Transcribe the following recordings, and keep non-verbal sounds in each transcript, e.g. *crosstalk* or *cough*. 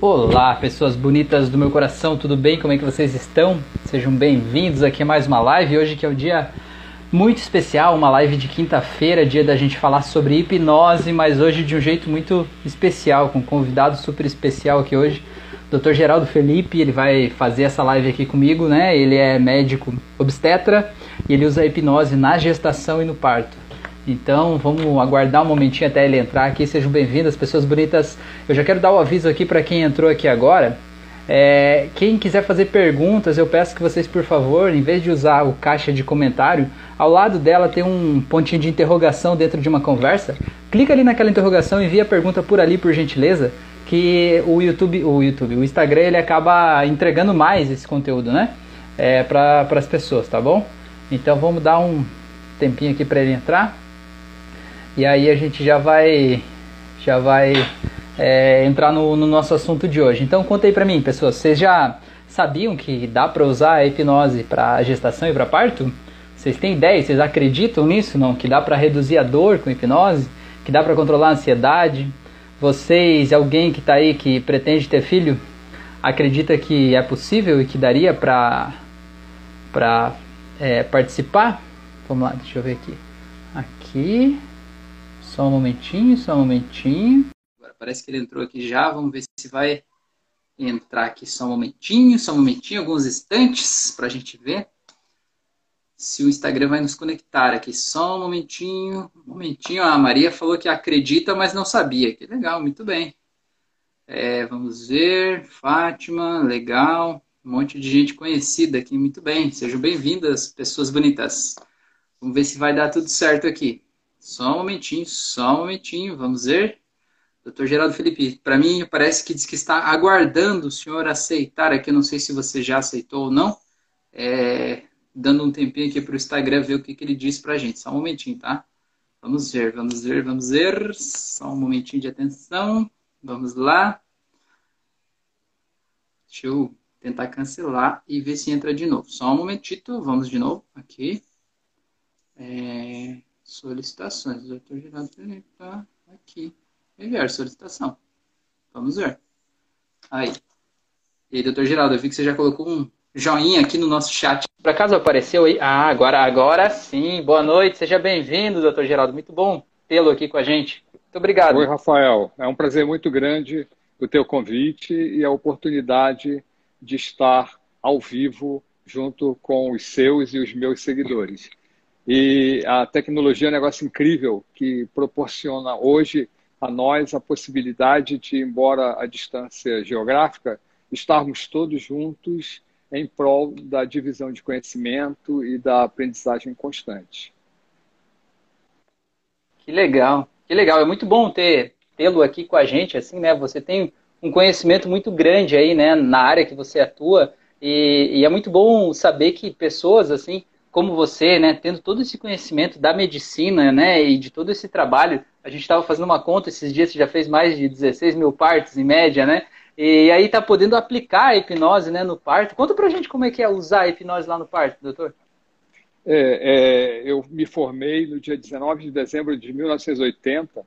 Olá, pessoas bonitas do meu coração, tudo bem? Como é que vocês estão? Sejam bem-vindos aqui a mais uma live. Hoje que é um dia muito especial, uma live de quinta-feira, dia da gente falar sobre hipnose, mas hoje de um jeito muito especial, com um convidado super especial aqui hoje, Dr. Geraldo Felipe, ele vai fazer essa live aqui comigo, né? Ele é médico obstetra e ele usa a hipnose na gestação e no parto. Então vamos aguardar um momentinho até ele entrar aqui. Sejam bem-vindas, pessoas bonitas. Eu já quero dar o um aviso aqui para quem entrou aqui agora. É, quem quiser fazer perguntas, eu peço que vocês, por favor, em vez de usar o caixa de comentário, ao lado dela tem um pontinho de interrogação dentro de uma conversa. Clica ali naquela interrogação e envia a pergunta por ali, por gentileza, que o YouTube, o YouTube, o Instagram, ele acaba entregando mais esse conteúdo, né? É, para as pessoas, tá bom? Então vamos dar um tempinho aqui para ele entrar. E aí a gente já vai já vai é, entrar no, no, nosso assunto de hoje. Então conta aí pra mim, pessoas, vocês já sabiam que dá para usar a hipnose para gestação e para parto? Vocês têm ideia? Vocês acreditam nisso? Não? Que dá para reduzir a dor com hipnose? Que dá para controlar a ansiedade? Vocês, alguém que está aí que pretende ter filho, acredita que é possível e que daria para para é, participar? Vamos lá, deixa eu ver aqui. Aqui. Só um momentinho, só um momentinho. Agora parece que ele entrou aqui já. Vamos ver se vai entrar aqui só um momentinho, só um momentinho, alguns instantes para a gente ver se o Instagram vai nos conectar aqui. Só um momentinho, um momentinho. Ah, a Maria falou que acredita, mas não sabia. Que legal, muito bem. É, vamos ver, Fátima, legal. Um monte de gente conhecida aqui, muito bem. Sejam bem-vindas, pessoas bonitas. Vamos ver se vai dar tudo certo aqui. Só um momentinho, só um momentinho, vamos ver. Doutor Geraldo Felipe, para mim parece que diz que está aguardando o senhor aceitar aqui, eu não sei se você já aceitou ou não, é, dando um tempinho aqui para o Instagram ver o que, que ele disse para a gente. Só um momentinho, tá? Vamos ver, vamos ver, vamos ver. Só um momentinho de atenção. Vamos lá. Deixa eu tentar cancelar e ver se entra de novo. Só um momentito, vamos de novo aqui. É... Solicitações. O doutor Geraldo Felipe está aqui. Enviar solicitação. Vamos ver. Aí. E aí, doutor Geraldo, eu vi que você já colocou um joinha aqui no nosso chat. Por acaso apareceu aí? Ah, agora, agora sim. Boa noite, seja bem-vindo, doutor Geraldo. Muito bom tê-lo aqui com a gente. Muito obrigado. Oi, Rafael. É um prazer muito grande o teu convite e a oportunidade de estar ao vivo junto com os seus e os meus seguidores. E a tecnologia é um negócio incrível que proporciona hoje a nós a possibilidade de, embora a distância geográfica, estarmos todos juntos em prol da divisão de conhecimento e da aprendizagem constante. Que legal, que legal. É muito bom ter tê-lo aqui com a gente, assim, né? Você tem um conhecimento muito grande aí, né, na área que você atua e, e é muito bom saber que pessoas assim como você, né, tendo todo esse conhecimento da medicina, né, e de todo esse trabalho, a gente estava fazendo uma conta esses dias, você já fez mais de 16 mil partes em média, né, e aí está podendo aplicar a hipnose, né, no parto. Conta pra gente como é que é usar a hipnose lá no parto, doutor. É, é, eu me formei no dia 19 de dezembro de 1980,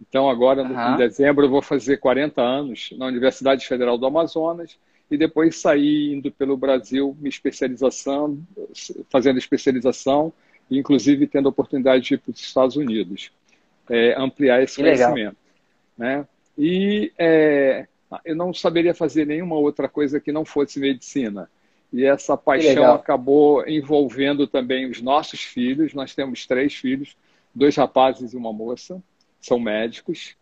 então agora, uhum. em dezembro, eu vou fazer 40 anos na Universidade Federal do Amazonas, e depois saí indo pelo Brasil, me especialização, fazendo especialização, inclusive tendo a oportunidade de ir para os Estados Unidos, é, ampliar esse que conhecimento. Né? E é, eu não saberia fazer nenhuma outra coisa que não fosse medicina. E essa paixão acabou envolvendo também os nossos filhos. Nós temos três filhos, dois rapazes e uma moça, são médicos.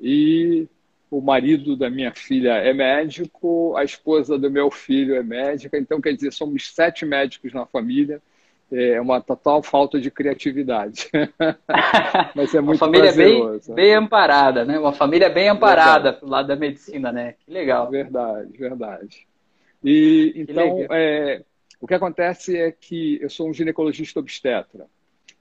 E o marido da minha filha é médico, a esposa do meu filho é médica, então quer dizer, somos sete médicos na família. É uma total falta de criatividade. *laughs* Mas é muito Uma família bem, bem amparada, né? Uma família bem amparada do lado da medicina, né? Que legal. Verdade, verdade. E então, é, o que acontece é que eu sou um ginecologista obstetra.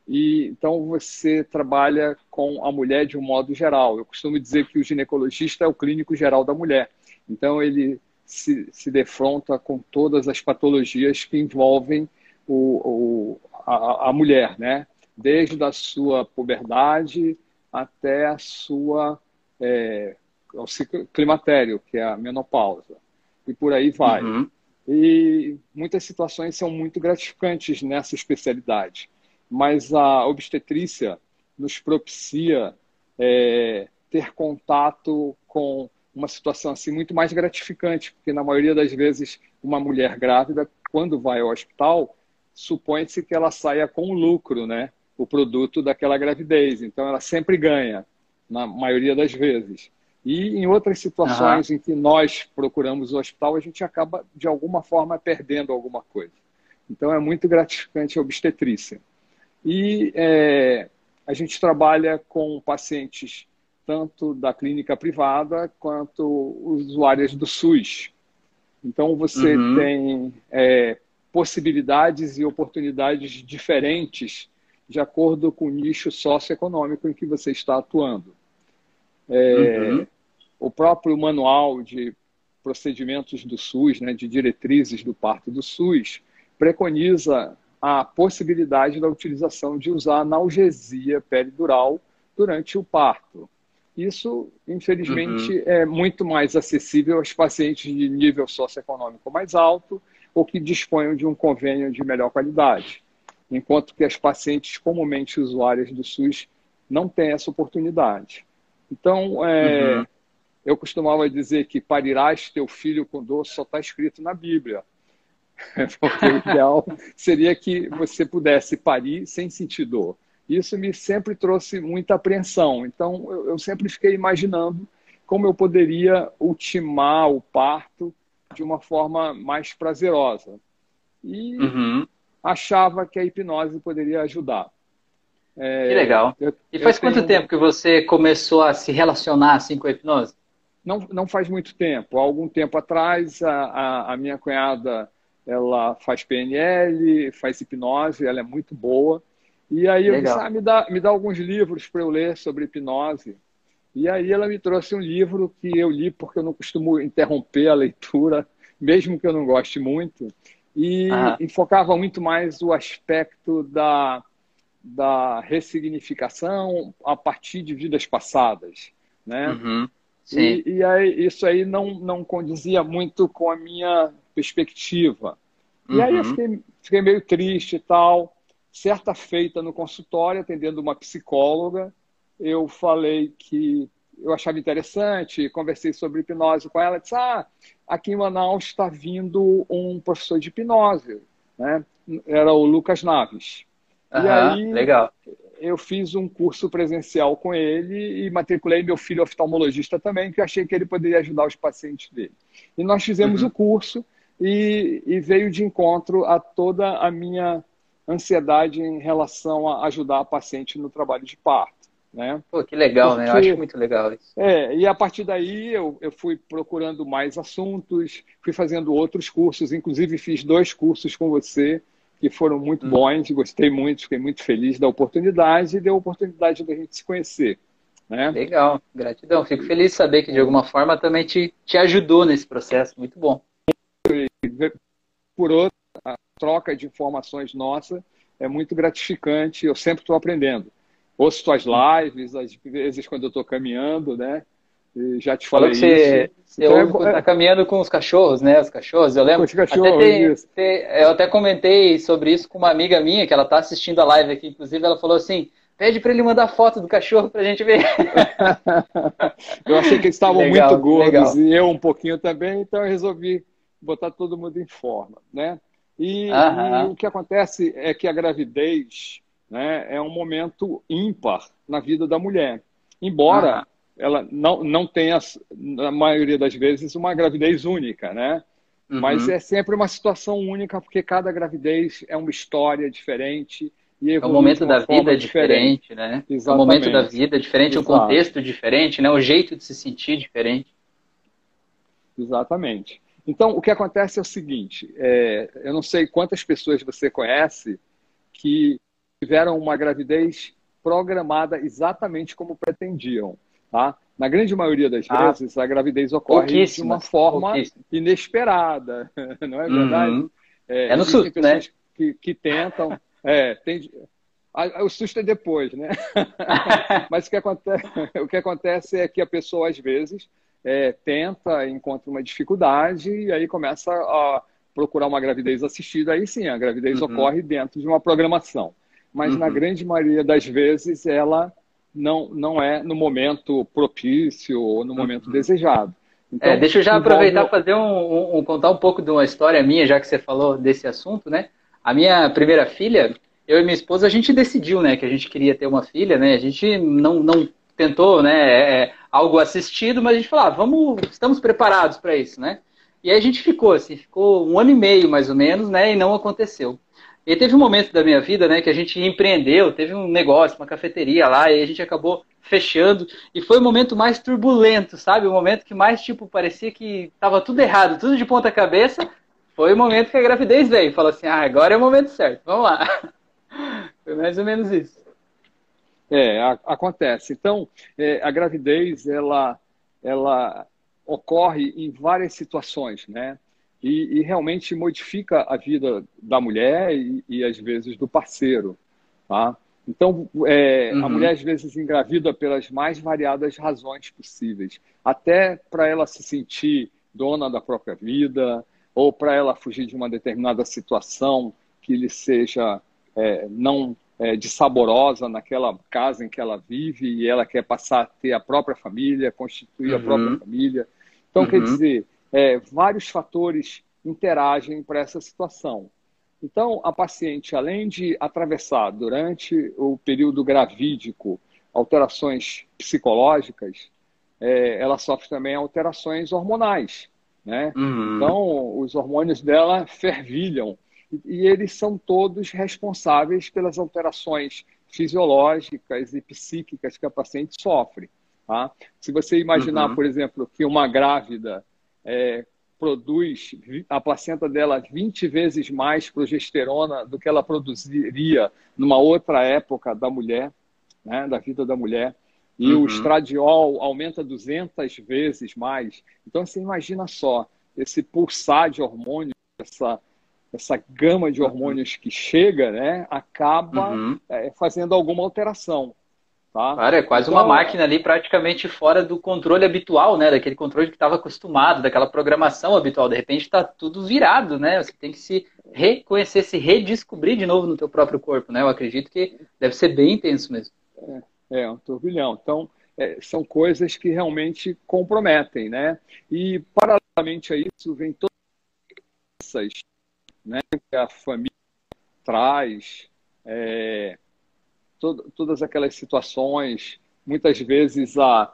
E então você trabalha com a mulher de um modo geral. Eu costumo dizer que o ginecologista é o clínico geral da mulher. Então ele se, se defronta com todas as patologias que envolvem o, o a, a, mulher, né? Desde a sua puberdade até a sua é, ao ciclo climatério, que é a menopausa, e por aí vai. Uhum. E muitas situações são muito gratificantes nessa especialidade, mas a obstetrícia nos propicia é, ter contato com uma situação assim muito mais gratificante, porque na maioria das vezes uma mulher grávida, quando vai ao hospital, supõe-se que ela saia com lucro, né? O produto daquela gravidez. Então ela sempre ganha, na maioria das vezes. E em outras situações uhum. em que nós procuramos o hospital, a gente acaba, de alguma forma, perdendo alguma coisa. Então é muito gratificante a obstetrícia. E é, a gente trabalha com pacientes tanto da clínica privada quanto usuárias do SUS. Então, você uhum. tem é, possibilidades e oportunidades diferentes de acordo com o nicho socioeconômico em que você está atuando. É, uhum. O próprio manual de procedimentos do SUS, né, de diretrizes do parto do SUS, preconiza a possibilidade da utilização de usar analgesia peridural durante o parto. Isso, infelizmente, uhum. é muito mais acessível aos pacientes de nível socioeconômico mais alto ou que disponham de um convênio de melhor qualidade, enquanto que as pacientes comumente usuárias do SUS não têm essa oportunidade. Então, é, uhum. eu costumava dizer que parirás teu filho com dor só está escrito na Bíblia. *laughs* Porque o ideal seria que você pudesse parir sem sentir dor. Isso me sempre trouxe muita apreensão. Então, eu, eu sempre fiquei imaginando como eu poderia ultimar o parto de uma forma mais prazerosa. E uhum. achava que a hipnose poderia ajudar. É, que legal. Eu, e faz quanto tenho... tempo que você começou a se relacionar assim com a hipnose? Não, não faz muito tempo. Há algum tempo atrás, a, a, a minha cunhada ela faz PNL, faz hipnose, ela é muito boa. E aí eu Legal. disse, ah, me dá, me dá alguns livros para eu ler sobre hipnose. E aí ela me trouxe um livro que eu li porque eu não costumo interromper a leitura, *laughs* mesmo que eu não goste muito. E ah. enfocava muito mais o aspecto da, da ressignificação a partir de vidas passadas, né? Uhum. E, e, aí, isso aí não, não condizia muito com a minha perspectiva. E uhum. aí eu uhum. fiquei, fiquei meio triste e tal certa feita no consultório, atendendo uma psicóloga, eu falei que eu achava interessante, conversei sobre hipnose com ela, disse, ah, aqui em Manaus está vindo um professor de hipnose, né? Era o Lucas Naves. Uhum, e aí, legal. eu fiz um curso presencial com ele e matriculei meu filho oftalmologista também, que achei que ele poderia ajudar os pacientes dele. E nós fizemos uhum. o curso e, e veio de encontro a toda a minha ansiedade em relação a ajudar a paciente no trabalho de parto. Né? Pô, que legal, Porque, né? Eu acho muito legal isso. É, e a partir daí eu, eu fui procurando mais assuntos, fui fazendo outros cursos, inclusive fiz dois cursos com você, que foram muito hum. bons, gostei muito, fiquei muito feliz da oportunidade e deu a oportunidade da gente se conhecer. Né? Legal, gratidão. Fico feliz de saber que de alguma forma também te, te ajudou nesse processo, muito bom. Por outro, troca de informações nossa é muito gratificante. Eu sempre estou aprendendo. Ouço suas lives, às vezes quando eu estou caminhando, né? E já te falei Falou que você, então, é, tá caminhando com os cachorros, né? Os cachorros, eu lembro. Os cachorros, até tem, tem, eu até comentei sobre isso com uma amiga minha que ela está assistindo a live aqui. Inclusive, ela falou assim: pede para ele mandar foto do cachorro para a gente ver. *laughs* eu achei que eles estavam legal, muito gordos legal. e eu um pouquinho também, então eu resolvi botar todo mundo em forma, né? E, e, o que acontece é que a gravidez né, é um momento ímpar na vida da mulher. Embora ela não, não tenha, na maioria das vezes, uma gravidez única, né? Uhum. Mas é sempre uma situação única, porque cada gravidez é uma história diferente. E é o momento da vida diferente, diferente, né? Exatamente. É o momento da vida diferente, Exato. o contexto diferente, né? O jeito de se sentir diferente. Exatamente. Então, o que acontece é o seguinte: é, eu não sei quantas pessoas você conhece que tiveram uma gravidez programada exatamente como pretendiam. Tá? Na grande maioria das ah, vezes, a gravidez ocorre de uma forma inesperada, *laughs* não é verdade? Uhum. É, é, no susto, né? Que, que tentam. É, tem, o susto é depois, né? *laughs* Mas o que, acontece, *laughs* o que acontece é que a pessoa, às vezes, é, tenta, encontra uma dificuldade e aí começa a procurar uma gravidez assistida. Aí sim, a gravidez uhum. ocorre dentro de uma programação. Mas uhum. na grande maioria das vezes, ela não, não é no momento propício ou no momento uhum. desejado. Então, é, deixa eu já aproveitar e fazer um, um, contar um pouco de uma história minha, já que você falou desse assunto, né? A minha primeira filha, eu e minha esposa, a gente decidiu, né, que a gente queria ter uma filha, né? A gente não, não tentou, né, é, é algo assistido, mas a gente falou, ah, vamos, estamos preparados para isso, né? E aí a gente ficou, assim, ficou um ano e meio mais ou menos, né, e não aconteceu. E teve um momento da minha vida, né, que a gente empreendeu, teve um negócio, uma cafeteria lá, e a gente acabou fechando, e foi o momento mais turbulento, sabe? O momento que mais, tipo, parecia que tava tudo errado, tudo de ponta cabeça, foi o momento que a gravidez veio. Falou assim, ah, agora é o momento certo, vamos lá. *laughs* Foi mais ou menos isso. É, a, acontece. Então, é, a gravidez, ela, ela ocorre em várias situações, né? E, e realmente modifica a vida da mulher e, e às vezes do parceiro, tá? Então, é, uhum. a mulher às vezes engravida pelas mais variadas razões possíveis, até para ela se sentir dona da própria vida, ou para ela fugir de uma determinada situação que lhe seja é, não é, de saborosa naquela casa em que ela vive e ela quer passar a ter a própria família, constituir uhum. a própria uhum. família. Então, uhum. quer dizer, é, vários fatores interagem para essa situação. Então, a paciente, além de atravessar durante o período gravídico alterações psicológicas, é, ela sofre também alterações hormonais. Né? Uhum. Então, os hormônios dela *laughs* fervilham e, eles são todos responsáveis pelas alterações fisiológicas e psíquicas que a paciente sofre. Tá? Se você imaginar, uhum. por exemplo, que uma grávida é, produz a placenta dela 20 vezes mais progesterona do que ela produziria numa outra época da mulher, né, da vida da mulher, e uhum. o estradiol aumenta 200 vezes mais. Então, você imagina só, esse pulsar de hormônios, essa, essa gama de hormônios que chega, né, acaba uhum. é, fazendo alguma alteração. Tá? Claro, é quase então, uma máquina ali praticamente fora do controle habitual, né? Daquele controle que estava acostumado, daquela programação habitual. De repente está tudo virado, né? Você tem que se reconhecer, se redescobrir de novo no teu próprio corpo, né? Eu acredito que deve ser bem intenso mesmo. É. É, um turbilhão. Então, é, são coisas que realmente comprometem, né? E, paralelamente a isso, vem todas essas né, que a família traz, é, to todas aquelas situações. Muitas vezes a,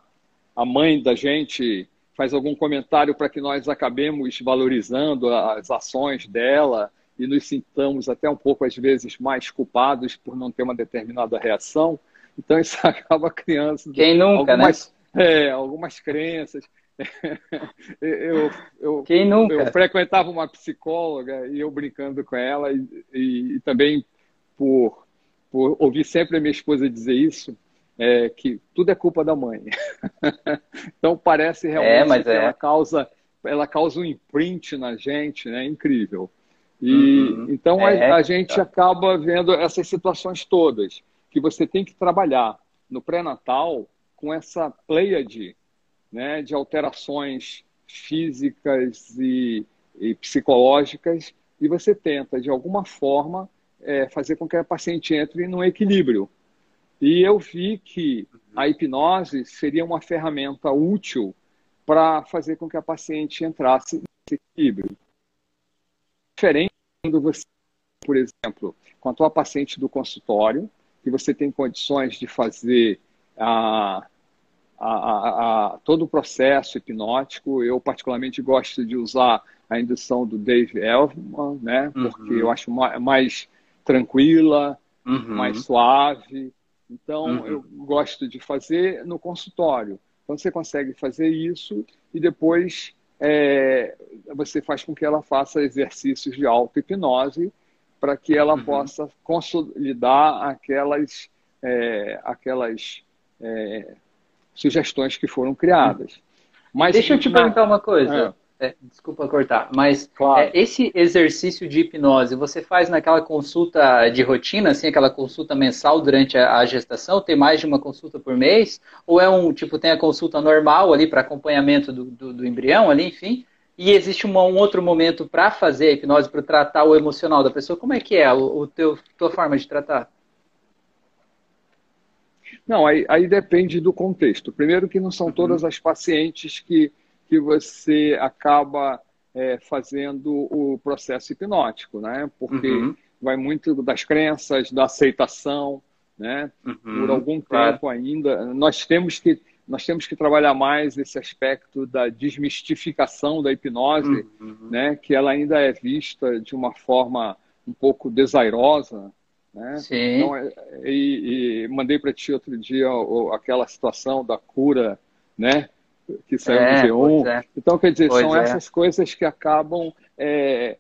a mãe da gente faz algum comentário para que nós acabemos valorizando as ações dela e nos sintamos até um pouco, às vezes, mais culpados por não ter uma determinada reação. Então isso *laughs* acaba criando Quem nunca, né? algumas, né? É, algumas crenças. *laughs* eu, eu, Quem nunca? eu frequentava uma psicóloga e eu brincando com ela e, e, e também por, por ouvir sempre a minha esposa dizer isso, é, que tudo é culpa da mãe. *laughs* então parece realmente é, que é. ela causa ela causa um imprint na gente, né? Incrível. E uhum. então a, é, a gente acaba vendo essas situações todas que você tem que trabalhar no pré-natal com essa pleiade né, de alterações físicas e, e, psicológicas e você tenta, de alguma forma, é, fazer com que a paciente entre num equilíbrio. E eu vi que a hipnose seria uma ferramenta útil para fazer com que a paciente entrasse nesse equilíbrio. Diferente quando você, por exemplo, com a tua paciente do consultório, que você tem condições de fazer a, a, a, a, todo o processo hipnótico. Eu, particularmente, gosto de usar a indução do Dave Elfman, né? porque uhum. eu acho mais, tranquila, uhum. mais suave. Então, uhum. eu gosto de fazer no consultório. Então, você consegue fazer isso e depois é, você faz com que ela faça exercícios de auto-hipnose para que ela uhum. possa consolidar aquelas, é, aquelas é, sugestões que foram criadas. Mas, Deixa eu te na... perguntar uma coisa. É. é, desculpa cortar, mas claro. é, esse exercício de hipnose você faz naquela consulta de rotina, assim, aquela consulta mensal durante a, a gestação? Tem mais de uma consulta por mês? Ou é um tipo tem a consulta normal ali para acompanhamento do, do, do, embrião ali, enfim? E existe uma, um outro momento para fazer a hipnose para tratar o emocional da pessoa? Como é que é o, o teu tua forma de tratar? Não, aí, aí depende do contexto. Primeiro que não são uhum. todas as pacientes que, que você acaba é, fazendo o processo hipnótico, né? Porque uhum. vai muito das crenças, da aceitação, né? Uhum, Por algum claro. tempo ainda, nós temos que nós temos que trabalhar mais esse aspecto da desmistificação da hipnose, uhum. né? Que ela ainda é vista de uma forma um pouco desairosa, né? Sim. Então, é, e, e mandei para ti outro dia aquela situação da cura, né? Que saiu é, no G1. É. Então, quer dizer, pois são é. essas coisas que acabam é,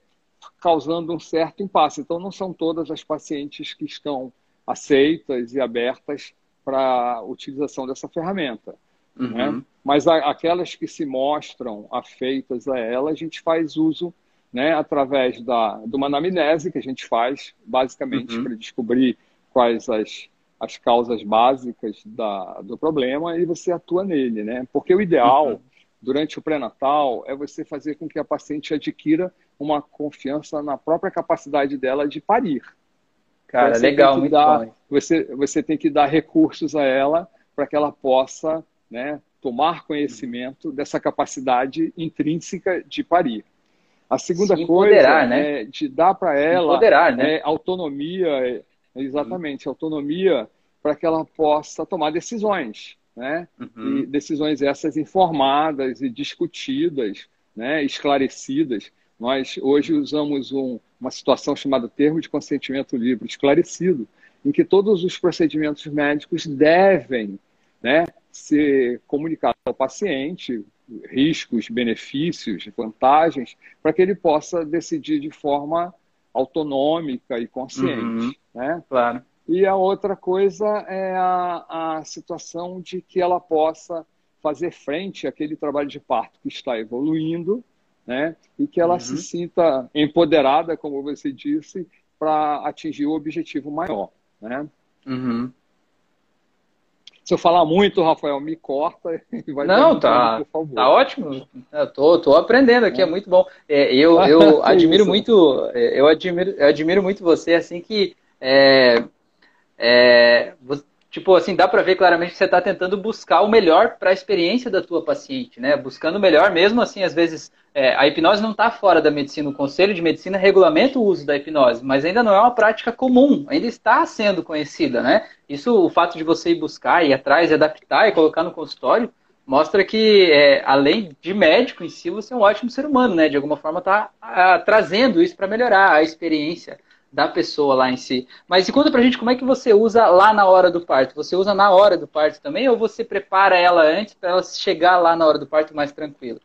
causando um certo impasse. Então, não são todas as pacientes que estão aceitas e abertas para a utilização dessa ferramenta. Uhum. Né? Mas a, aquelas que se mostram afeitas a ela, a gente faz uso né, através da, de uma anamnese que a gente faz, basicamente, uhum. para descobrir quais as, as causas básicas da, do problema e você atua nele, né? Porque o ideal, uhum. durante o pré-natal, é você fazer com que a paciente adquira uma confiança na própria capacidade dela de parir. Cara, legal, muito dar, bom. Você, você tem que dar recursos a ela para que ela possa né, tomar conhecimento dessa capacidade intrínseca de parir. A segunda coisa né? é de dar para ela né? é, autonomia, é, exatamente, autonomia para que ela possa tomar decisões, né? Uhum. E decisões essas informadas e discutidas, né? esclarecidas. Nós hoje usamos um, uma situação chamada termo de consentimento livre esclarecido, em que todos os procedimentos médicos devem né, ser comunicados ao paciente, riscos, benefícios, vantagens, para que ele possa decidir de forma autonômica e consciente. Uhum, né? Claro. E a outra coisa é a, a situação de que ela possa fazer frente àquele trabalho de parto que está evoluindo, né? E que ela uhum. se sinta empoderada, como você disse, para atingir o objetivo maior, né? Uhum. Se eu falar muito, Rafael, me corta *laughs* e vai Não, tá, por favor. tá ótimo. Eu tô, tô aprendendo aqui, é, é muito bom. É, eu eu *laughs* admiro muito, é, eu admiro, eu admiro muito você, assim que é, é, tipo assim, dá para ver claramente que você está tentando buscar o melhor para a experiência da tua paciente, né? Buscando o melhor, mesmo assim, às vezes é, a hipnose não está fora da medicina. O Conselho de Medicina regulamenta o uso da hipnose, mas ainda não é uma prática comum, ainda está sendo conhecida, né? Isso, o fato de você ir buscar, ir atrás, adaptar e colocar no consultório, mostra que, é, além de médico em si, você é um ótimo ser humano, né? De alguma forma está trazendo isso para melhorar a experiência da pessoa lá em si. Mas e conta pra gente como é que você usa lá na hora do parto? Você usa na hora do parto também ou você prepara ela antes para ela chegar lá na hora do parto mais tranquila?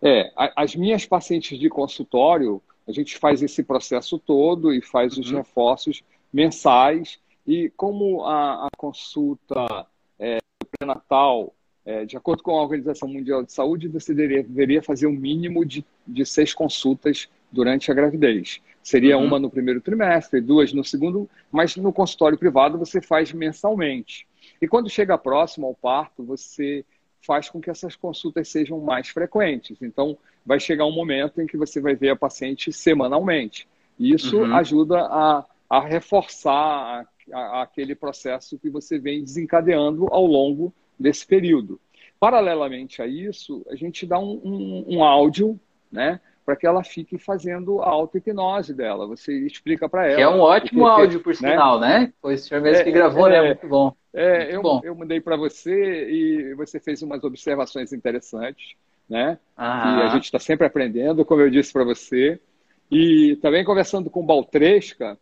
É, as minhas pacientes de consultório, a gente faz esse processo todo e faz os uhum. reforços mensais. E como a, a consulta é, pré-natal, é, de acordo com a Organização Mundial de Saúde, você deveria, deveria fazer um mínimo de, de seis consultas durante a gravidez. Seria uhum. uma no primeiro trimestre, duas no segundo, mas no consultório privado você faz mensalmente. E quando chega próximo ao parto, você faz com que essas consultas sejam mais frequentes. Então, vai chegar um momento em que você vai ver a paciente semanalmente. E isso uhum. ajuda a, a reforçar a, a, aquele processo que você vem desencadeando ao longo desse período. Paralelamente a isso, a gente dá um, um, um áudio, né? Para que ela fique fazendo a auto-hipnose dela. Você explica para ela. Que é um ótimo porque, áudio, por né? sinal, né? Foi o senhor mesmo é, que gravou, né? é, né? Muito bom. É, muito eu, bom. eu mandei para você e você fez umas observações interessantes, né? Ah. a gente está sempre aprendendo, como eu disse para você. E também conversando com o Baltresca,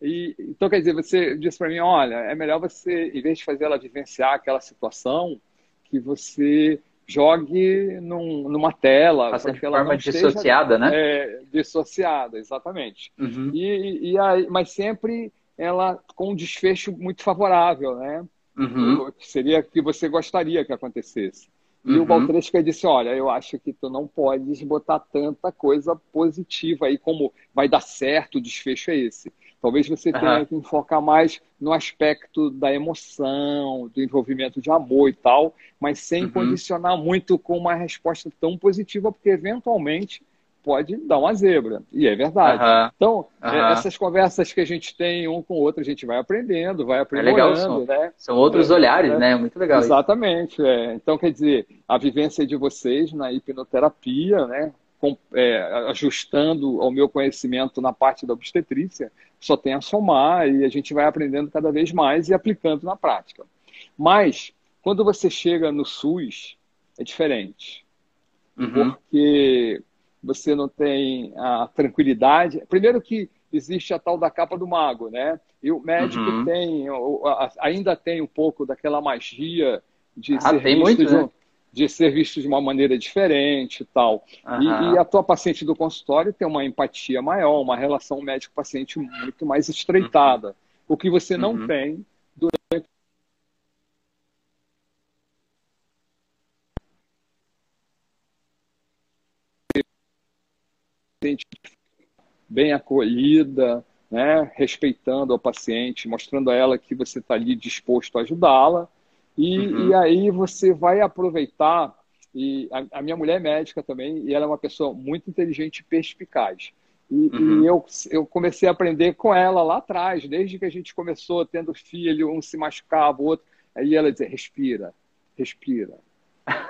e, então, quer dizer, você disse para mim, olha, é melhor você, em vez de fazer ela vivenciar aquela situação, que você jogue num, numa tela. De forma dissociada, esteja, né? É, dissociada, exatamente. Uhum. E, e aí, mas sempre ela com um desfecho muito favorável, né? Uhum. Que seria que você gostaria que acontecesse. E uhum. o Baltresca disse, olha, eu acho que tu não podes botar tanta coisa positiva aí, como vai dar certo, o desfecho é esse. Talvez você uhum. tenha que focar mais no aspecto da emoção, do envolvimento de amor e tal, mas sem uhum. condicionar muito com uma resposta tão positiva, porque eventualmente pode dar uma zebra. E é verdade. Uhum. Então, uhum. essas conversas que a gente tem um com o outro, a gente vai aprendendo, vai aprimorando. É legal, são, né? são outros é, olhares, é, né? Muito legal. Exatamente. É. Então, quer dizer, a vivência de vocês na hipnoterapia, né? Com, é, ajustando ao meu conhecimento na parte da obstetrícia, só tem a somar e a gente vai aprendendo cada vez mais e aplicando na prática. Mas, quando você chega no SUS, é diferente. Uhum. Porque você não tem a tranquilidade. Primeiro que existe a tal da capa do mago, né? E o médico uhum. tem, ainda tem um pouco daquela magia de, ah, ser visto muito, de, né? De ser visto de uma maneira diferente e tal. Uhum. E, e, a tua paciente do consultório tem uma empatia maior, uma relação médico-paciente muito mais estreitada. Uhum. O que você não uhum. tem durante bem acolhida, né, respeitando a paciente, mostrando a ela que você está ali disposto a ajudá-la. E, uhum. e, aí você vai aproveitar. E a, a, minha mulher é médica também, e ela é uma pessoa muito inteligente e perspicaz. E, uhum. e eu, eu comecei a aprender com ela lá atrás, desde que a gente começou tendo filho, um se machucava, o outro. Aí ela dizia: respira, respira,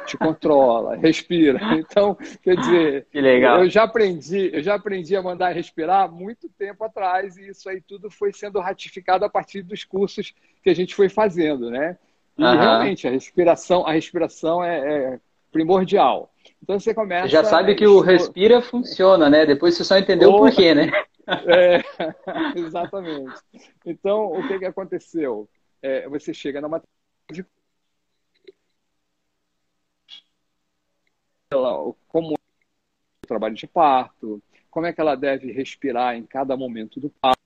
te *laughs* controla, respira. *laughs* Então, quer dizer, que legal. eu já aprendi, eu já aprendi a mandar respirar muito tempo atrás e isso aí tudo foi sendo ratificado a partir dos cursos que a gente foi fazendo, né? E uhum. realmente a respiração, a respiração é, é, primordial. Então você começa. Já sabe que o respira funciona, né? Depois você só entendeu o porquê, né? *laughs* É, *laughs* exatamente. Então, o que, que aconteceu? É, você chega numa de como o trabalho de parto, como é que ela deve respirar em cada momento do parto,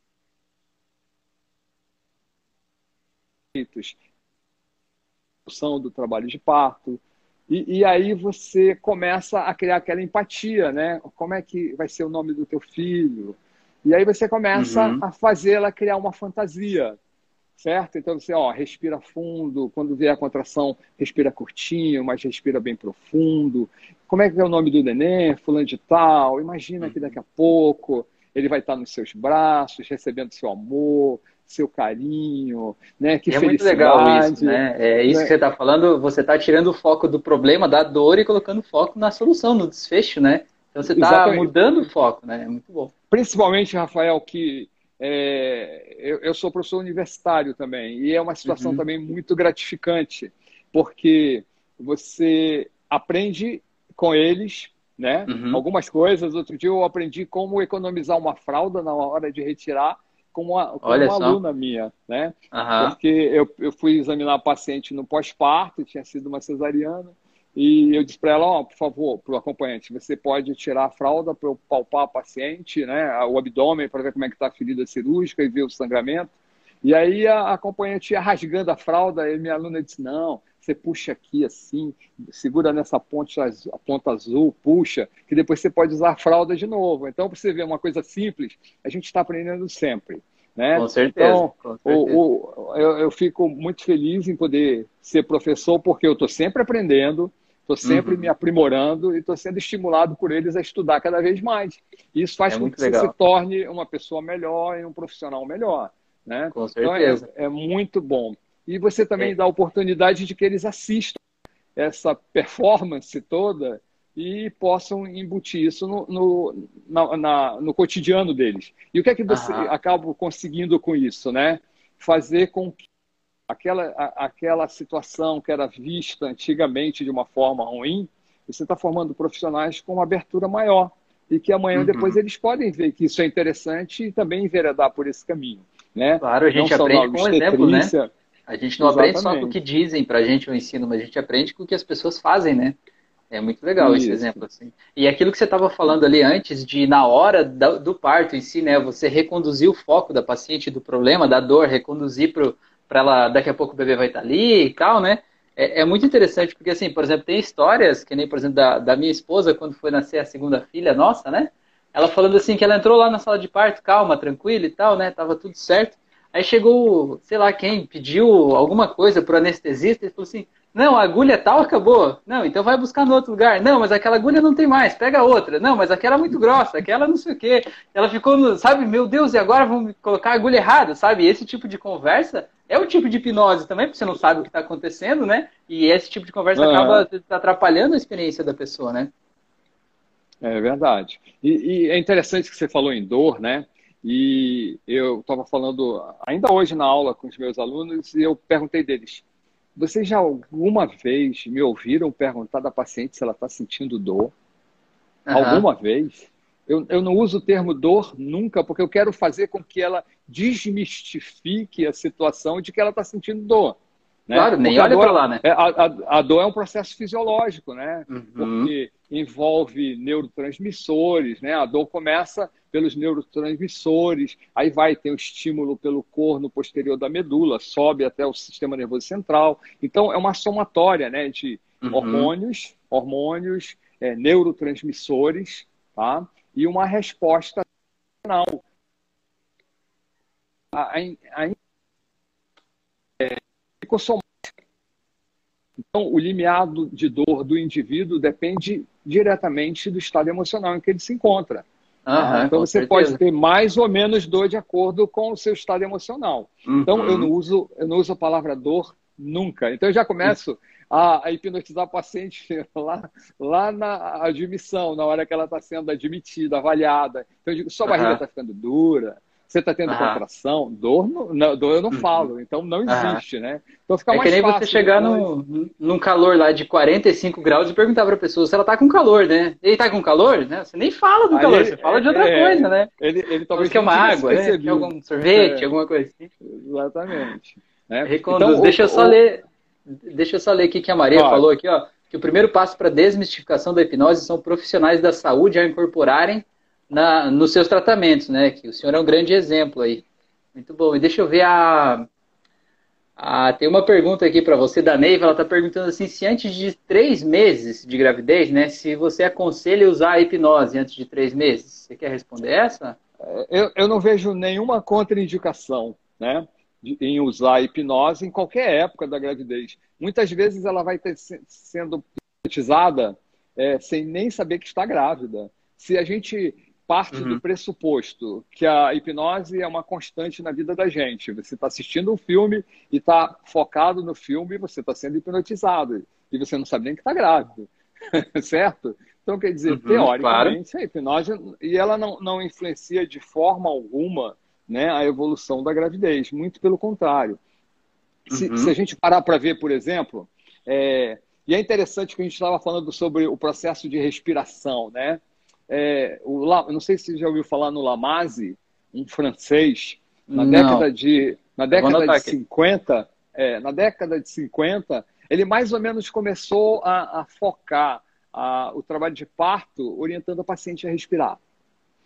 do trabalho de parto. E, e, aí você começa a criar aquela empatia, né? Como é que vai ser o nome do teu filho? E aí você começa uhum. a fazê-la criar uma fantasia certo? Então você, ó, respira fundo, quando vier a contração, respira curtinho, mas respira bem profundo. Como é que é o nome do neném? Fulano de tal. Imagina que daqui a pouco ele vai estar nos seus braços, recebendo seu amor, seu carinho, né? Que é muito legal isso, né? É isso né? que você está falando, você está tirando o foco do problema, da dor e colocando foco na solução, no desfecho, né? Então você está mudando o foco, né? É muito bom. Principalmente, Rafael, que é, eu, eu, sou professor universitário também, e é uma situação uhum. também muito gratificante, porque você aprende com eles né? Uhum. algumas coisas. Outro dia eu aprendi como economizar uma fralda na hora de retirar com uma, com uma aluna minha, né? Uhum. Porque eu, eu fui examinar a paciente no pós-parto, tinha sido uma cesariana, e eu disse para ela, oh, por favor, para o acompanhante, você pode tirar a fralda para eu palpar a paciente, né, o abdômen, para ver como é que está a ferida cirúrgica e ver o sangramento. E aí a acompanhante ia rasgando a fralda e minha aluna disse, não, você puxa aqui assim, segura nessa ponta, a ponta azul, puxa, que depois você pode usar a fralda de novo. Então, para você ver uma coisa simples, a gente está aprendendo sempre. Né? Com certeza. Então, com certeza. O, o, eu, eu, fico muito feliz em poder ser professor, porque eu estou sempre aprendendo, estou sempre uhum. me aprimorando e estou sendo estimulado por eles a estudar cada vez mais. Isso faz é com que legal. você se torne uma pessoa melhor e um profissional melhor. Né? Com certeza. Então, é, é muito bom. E você também é. dá a oportunidade de que eles assistam essa performance toda e possam embutir isso no, no, na, na, no cotidiano deles. E o que é que você Aham. acaba conseguindo com isso, né? Fazer com que aquela, a, aquela situação que era vista antigamente de uma forma ruim, você está formando profissionais com uma abertura maior e que amanhã uhum. depois eles podem ver que isso é interessante e também enveredar por esse caminho. Né? Claro, a gente aprende com exemplo, né? A gente não Exatamente. aprende só com o que dizem para a gente o ensino, mas a gente aprende com o que as pessoas fazem, né? É muito legal Isso. esse exemplo, assim. E aquilo que você estava falando ali antes, de na hora do parto em si, né, você reconduzir o foco da paciente do problema, da dor, reconduzir para ela, daqui a pouco o bebê vai estar tá ali e tal, né? é, é, muito interessante, porque, assim, por exemplo, tem histórias, que nem, por exemplo, da, da minha esposa, quando foi nascer a segunda filha nossa, né? Ela falando assim, que ela entrou lá na sala de parto, calma, tranquila e tal, né? Tava tudo certo. Aí chegou, sei lá quem, pediu alguma coisa pro anestesista e falou assim: Não, a agulha tal acabou. Não, então vai buscar no outro lugar. Não, mas aquela agulha não tem mais, pega outra. Não, mas aquela é muito grossa, aquela não sei o quê. Ela ficou, no, sabe, meu Deus, e agora vamos colocar a agulha errada, sabe? Esse tipo de conversa é o tipo de hipnose também, porque você não sabe o que está acontecendo, né? E esse tipo de conversa ah. acaba atrapalhando a experiência da pessoa, né? É verdade. E, e, é interessante que você falou em dor, né? E eu estava falando ainda hoje na aula com os meus alunos e eu perguntei deles: vocês já alguma vez me ouviram perguntar da paciente se ela está sentindo dor? Uhum. Alguma vez? Eu, eu não uso o termo dor nunca, porque eu quero fazer com que ela desmistifique a situação de que ela está sentindo dor. Né? Claro, nem olha para lá, né? É, a, a, a, dor é um processo fisiológico, né? Uhum. Porque envolve neurotransmissores, né? A dor começa pelos neurotransmissores, aí vai ter o estímulo pelo corno posterior da medula, sobe até o sistema nervoso central. Então, é uma somatória, né? De uhum. hormônios, hormônios, é, neurotransmissores, tá? e uma resposta. A, a, a, é, então, o limiado de dor do indivíduo depende diretamente do estado emocional em que ele se encontra. Uhum, então, você certeza. pode ter mais ou menos dor de acordo com o seu estado emocional. Uhum. Então, eu não, uso, eu não uso a palavra dor nunca. Então, eu já começo a, a hipnotizar a paciente *laughs* lá, lá na admissão, na hora que ela está sendo admitida, avaliada. Então eu digo, sua barriga está ficando dura, você está tendo contração, dor, não, dor eu não uhum. falo, então não existe, né? Então fica é mais que nem fácil, você chegar no, num calor lá de 45 graus e perguntar para a pessoa se ela está com calor, né? Ele está com calor, né? Você nem fala do Aí calor, ele, você fala de outra é, coisa, né? Ele, ele talvez quer uma água, né? Quer algum sorvete, é, alguma coisa assim. Exatamente. Né? Reconduz, então, deixa o, eu só o, ler Deixa eu só ler aqui que a Maria Pode. falou aqui, ó, que o primeiro passo para a desmistificação da hipnose são profissionais da saúde a incorporarem na, nos seus tratamentos, né? Que o senhor é um grande exemplo aí. Muito bom. E deixa eu ver a. a tem uma pergunta aqui para você da Neiva. Ela está perguntando assim: se antes de três meses de gravidez, né? Se você aconselha usar a hipnose antes de três meses. Você quer responder essa? Eu, eu não vejo nenhuma contraindicação, né? em usar a hipnose em qualquer época da gravidez. Muitas vezes ela vai ter, sendo hipnotizada é, sem nem saber que está grávida. Se a gente parte uhum. do pressuposto que a hipnose é uma constante na vida da gente, você está assistindo um filme e está focado no filme, você está sendo hipnotizado e você não sabe nem que está grávido, *laughs* certo? Então, quer dizer, uhum, teoricamente, claro. a hipnose, e ela não, não influencia de forma alguma né, a evolução da gravidez. Muito pelo contrário. Se, uhum. se a gente parar para ver, por exemplo, é, e é interessante que a gente estava falando sobre o processo de respiração, né? É, o, não sei se você já ouviu falar no Lamaze, um francês, na não. década de na década de 50, é, na década de 50, ele mais ou menos começou a, a focar a, o trabalho de parto orientando a paciente a respirar.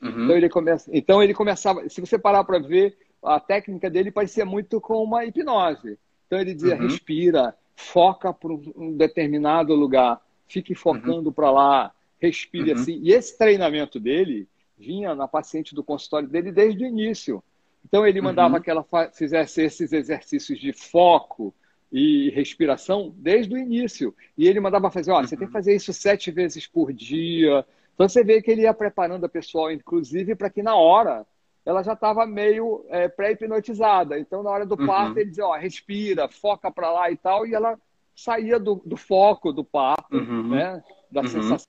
Uhum. Então, ele começa, então ele começava, se você parar para ver, a técnica dele parecia muito com uma hipnose. Então ele dizia, uhum. respira, foca para um determinado lugar, fique focando uhum. para lá, respire uhum. assim. E esse treinamento dele vinha na paciente do consultório dele desde o início. Então ele mandava uhum. que ela fizesse esses exercícios de foco e respiração desde o início. E ele mandava fazer, ó, você tem que uhum. fazer isso sete vezes por dia, então você vê que ele ia preparando a pessoa, inclusive, para que na hora ela já estava meio é, pré-hipnotizada. Então, na hora do uhum. parto, ele dizia, ó, respira, foca para lá e tal, e ela saía do, do foco do parto, uhum. né? Da uhum. sensação.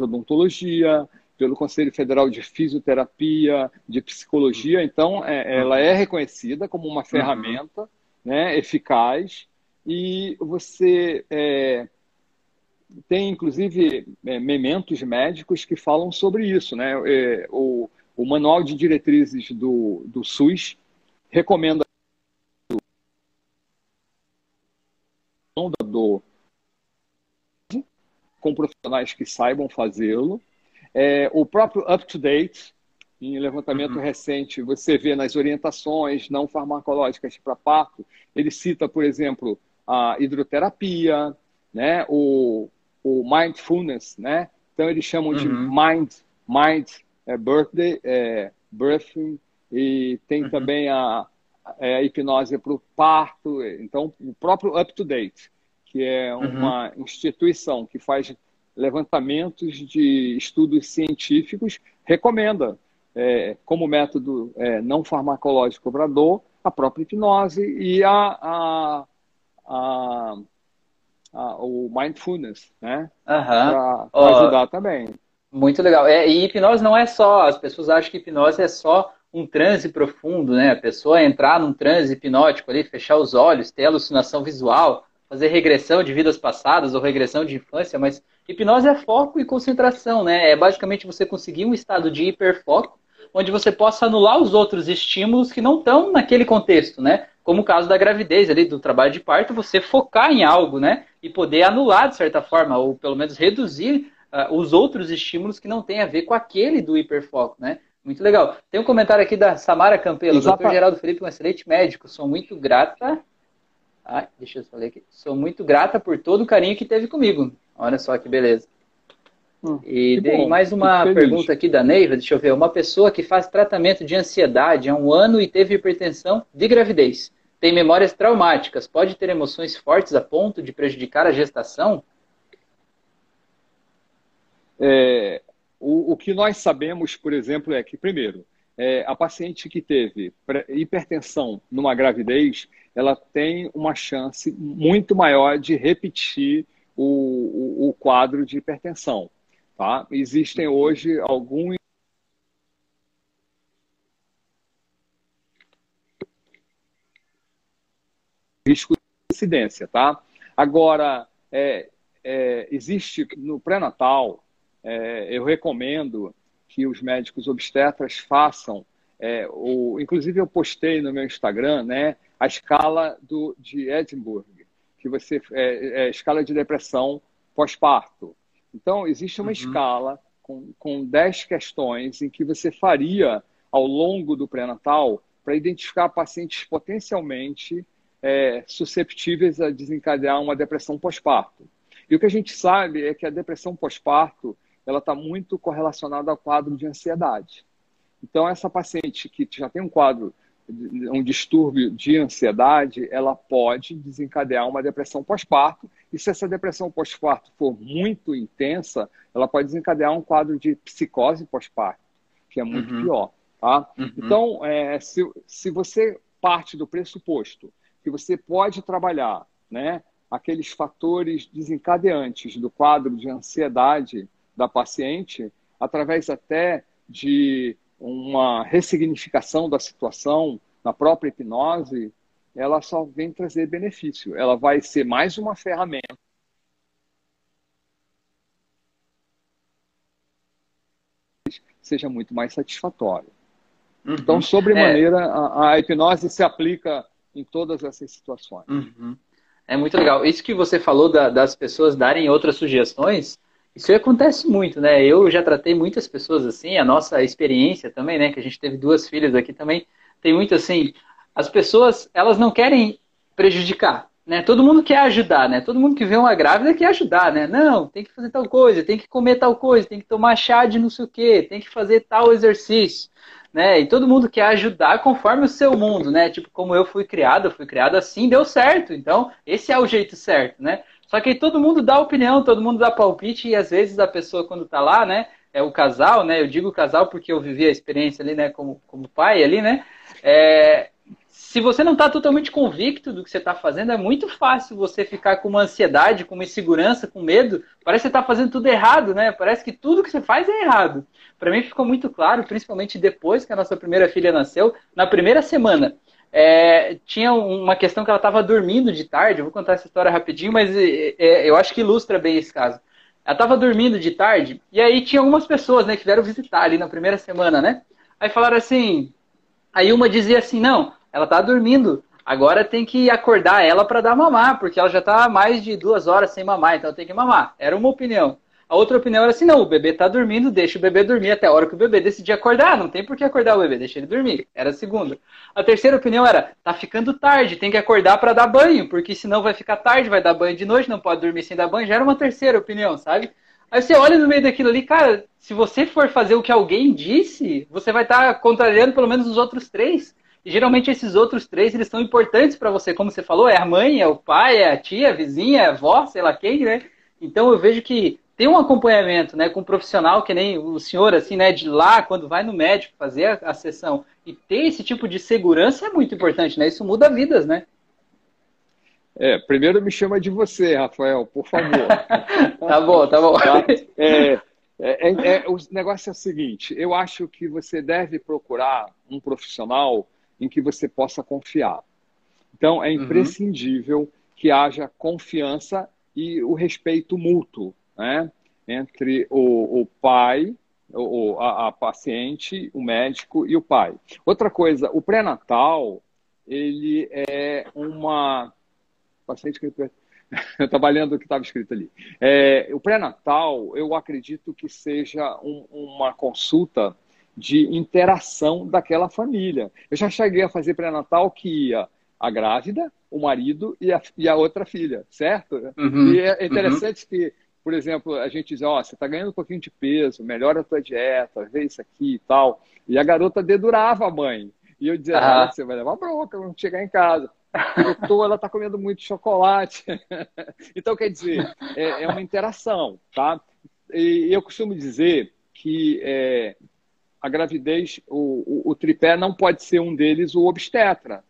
Odontologia, pelo Conselho Federal de Fisioterapia, de Psicologia. Então, é, ela é reconhecida como uma ferramenta né, eficaz e você é, tem, inclusive, é, mementos médicos que falam sobre isso. Né? É, o, o Manual de Diretrizes do, do SUS recomenda do com profissionais que saibam fazê-lo é, o próprio Up to Date em levantamento uhum. recente, você vê nas orientações não farmacológicas para parto, ele cita, por exemplo, a hidroterapia, né, o, o mindfulness, né? Então eles chamam uhum. de mind, mind é, birthday, é, birthing, e tem uhum. também a, é, a hipnose para o parto. Então, o próprio Up to Date, que é uhum. uma uhum. instituição que faz levantamentos de estudos científicos, recomenda é, como método é, não farmacológico para dor a própria hipnose e a, a, a, a o mindfulness, né? Uhum. Para ajudar também. Muito legal. É, e hipnose não é só, as pessoas acham que hipnose é só um transe profundo, né? A pessoa entrar num transe hipnótico ali, fechar os olhos, ter alucinação visual, fazer regressão de vidas passadas ou regressão de infância, mas hipnose é foco e concentração, né? É basicamente você conseguir um estado de hiperfoco, onde você possa anular os outros estímulos que não estão naquele contexto, né? Como o caso da gravidez ali, do trabalho de parto, você focar em algo, né? E poder anular, de certa forma, ou pelo menos reduzir uh, os outros estímulos que não têm a ver com aquele do hiperfoco, né? Muito legal. Tem um comentário aqui da Samara Campelo. Doutor Geraldo Felipe, um excelente médico. Sou muito grata. Ai, deixa eu só ler aqui. Sou muito grata por todo o carinho que teve comigo. Olha só que beleza. Hum, e tem bom, mais uma pergunta aqui da Neiva, deixa eu ver. Uma pessoa que faz tratamento de ansiedade há um ano e teve hipertensão de gravidez. Tem memórias traumáticas. Pode ter emoções fortes a ponto de prejudicar a gestação? É, o, o, que nós sabemos, por exemplo, é que, primeiro, é, a paciente que teve hipertensão numa gravidez, ela tem uma chance muito maior de repetir o, o, o quadro de hipertensão. Tá? Existem hoje alguns riscos de incidência, tá? Agora, é, é, existe no pré-natal é, eu recomendo que os médicos obstetras façam, é, o, inclusive eu postei no meu Instagram, né, a escala do, de Edinburgh, que você é, é escala de depressão pós-parto. Então existe uma uhum. escala com, com 10 questões em que você faria ao longo do pré-natal para identificar pacientes potencialmente é, susceptíveis a desencadear uma depressão pós-parto. E o que a gente sabe é que a depressão pós-parto ela está muito correlacionada ao quadro de ansiedade. Então, essa paciente que já tem um quadro, um distúrbio de ansiedade, ela pode desencadear uma depressão pós-parto. E se essa depressão pós-parto for muito intensa, ela pode desencadear um quadro de psicose pós-parto, que é muito uhum. pior. Tá? Uhum. Então, é, se, se você parte do pressuposto que você pode trabalhar né, aqueles fatores desencadeantes do quadro de ansiedade da paciente, através até de uma ressignificação da situação na própria hipnose, ela só vem trazer benefício. Ela vai ser mais uma ferramenta seja muito mais satisfatória. Uhum. Então, sobremaneira, é. a, a, hipnose se aplica em todas essas situações. Uhum. É muito legal. Isso que você falou da, das pessoas darem outras sugestões, isso acontece muito, né? Eu já tratei muitas pessoas assim, a nossa experiência também, né? Que a gente teve duas filhas aqui também, tem muito assim. As pessoas, elas não querem prejudicar, né? Todo mundo quer ajudar, né? Todo mundo que vê uma grávida quer ajudar, né? Não, tem que fazer tal coisa, tem que comer tal coisa, tem que tomar chá de não sei o quê, tem que fazer tal exercício, né? E todo mundo quer ajudar conforme o seu mundo, né? Tipo, como eu fui criado, eu fui criado assim, deu certo. Então, esse é o jeito certo, né? Só que todo mundo dá opinião, todo mundo dá palpite, e às vezes a pessoa, quando tá lá, né, é o casal, né, eu digo casal porque eu vivi a experiência ali, né, como, como pai ali, né, é, se você não está totalmente convicto do que você está fazendo, é muito fácil você ficar com uma ansiedade, com uma insegurança, com medo. Parece que você está fazendo tudo errado, né? Parece que tudo que você faz é errado. Para mim ficou muito claro, principalmente depois que a nossa primeira filha nasceu, na primeira semana é, tinha uma questão que ela estava dormindo de tarde. Eu vou contar essa história rapidinho, mas é, é, eu acho que ilustra bem esse caso. Ela estava dormindo de tarde e aí tinha algumas pessoas, né, que vieram visitar ali na primeira semana, né? Aí falaram assim, aí uma dizia assim, não, ela tá dormindo, agora tem que acordar ela para dar mamar, porque ela já tá mais de duas horas sem mamar, então tem que mamar. Era uma opinião. A outra opinião era assim, não, o bebê tá dormindo, deixa o bebê dormir até a hora que o bebê decidir acordar, não tem por que acordar o bebê, deixa ele dormir. Era a segunda. A terceira opinião era, tá ficando tarde, tem que acordar para dar banho, porque senão vai ficar tarde, vai dar banho de noite, não pode dormir sem dar banho. Já era uma terceira opinião, sabe? Aí você olha no meio daquilo ali, cara, se você for fazer o que alguém disse, você vai estar tá contrariando pelo menos os outros três. E geralmente esses outros três, eles são importantes para você, como você falou, é a mãe, é o pai, é a tia, a vizinha, é a avó, sei lá quem, né? Então eu vejo que ter um acompanhamento, né, com um profissional que nem o senhor, assim, né, de lá, quando vai no médico fazer a, a sessão e ter esse tipo de segurança é muito importante, né? Isso muda vidas, né? É, primeiro me chama de você, Rafael, por favor. *laughs* tá bom, tá bom. Tá? É, é, é, é, o negócio é o seguinte: eu acho que você deve procurar um profissional em que você possa confiar. Então, é uhum. imprescindível uhum. que haja confiança e o respeito mútuo né, entre o, o pai, o, a, a, paciente, o médico e o pai. Outra coisa, o pré-natal, ele é uma. Paciente que. Eu estava lendo *laughs* o que estava escrito ali. É, o pré-natal, eu acredito que seja um, uma consulta de interação daquela família. Eu já cheguei a fazer pré-natal que ia a grávida, o marido e a, e a outra filha, certo? Uhum, e é interessante uhum. que, por exemplo, a gente diz, ó, oh, você está ganhando um pouquinho de peso, melhora a tua dieta, vê isso aqui e tal. E a garota dedurava a mãe. E eu dizia, ah, você vai levar bronca quando chegar em casa. Eu tô, ela está comendo muito chocolate. *laughs* então, quer dizer, é, é, uma interação, tá? E eu costumo dizer que é, a gravidez, o, o, o tripé não pode ser um deles o obstetra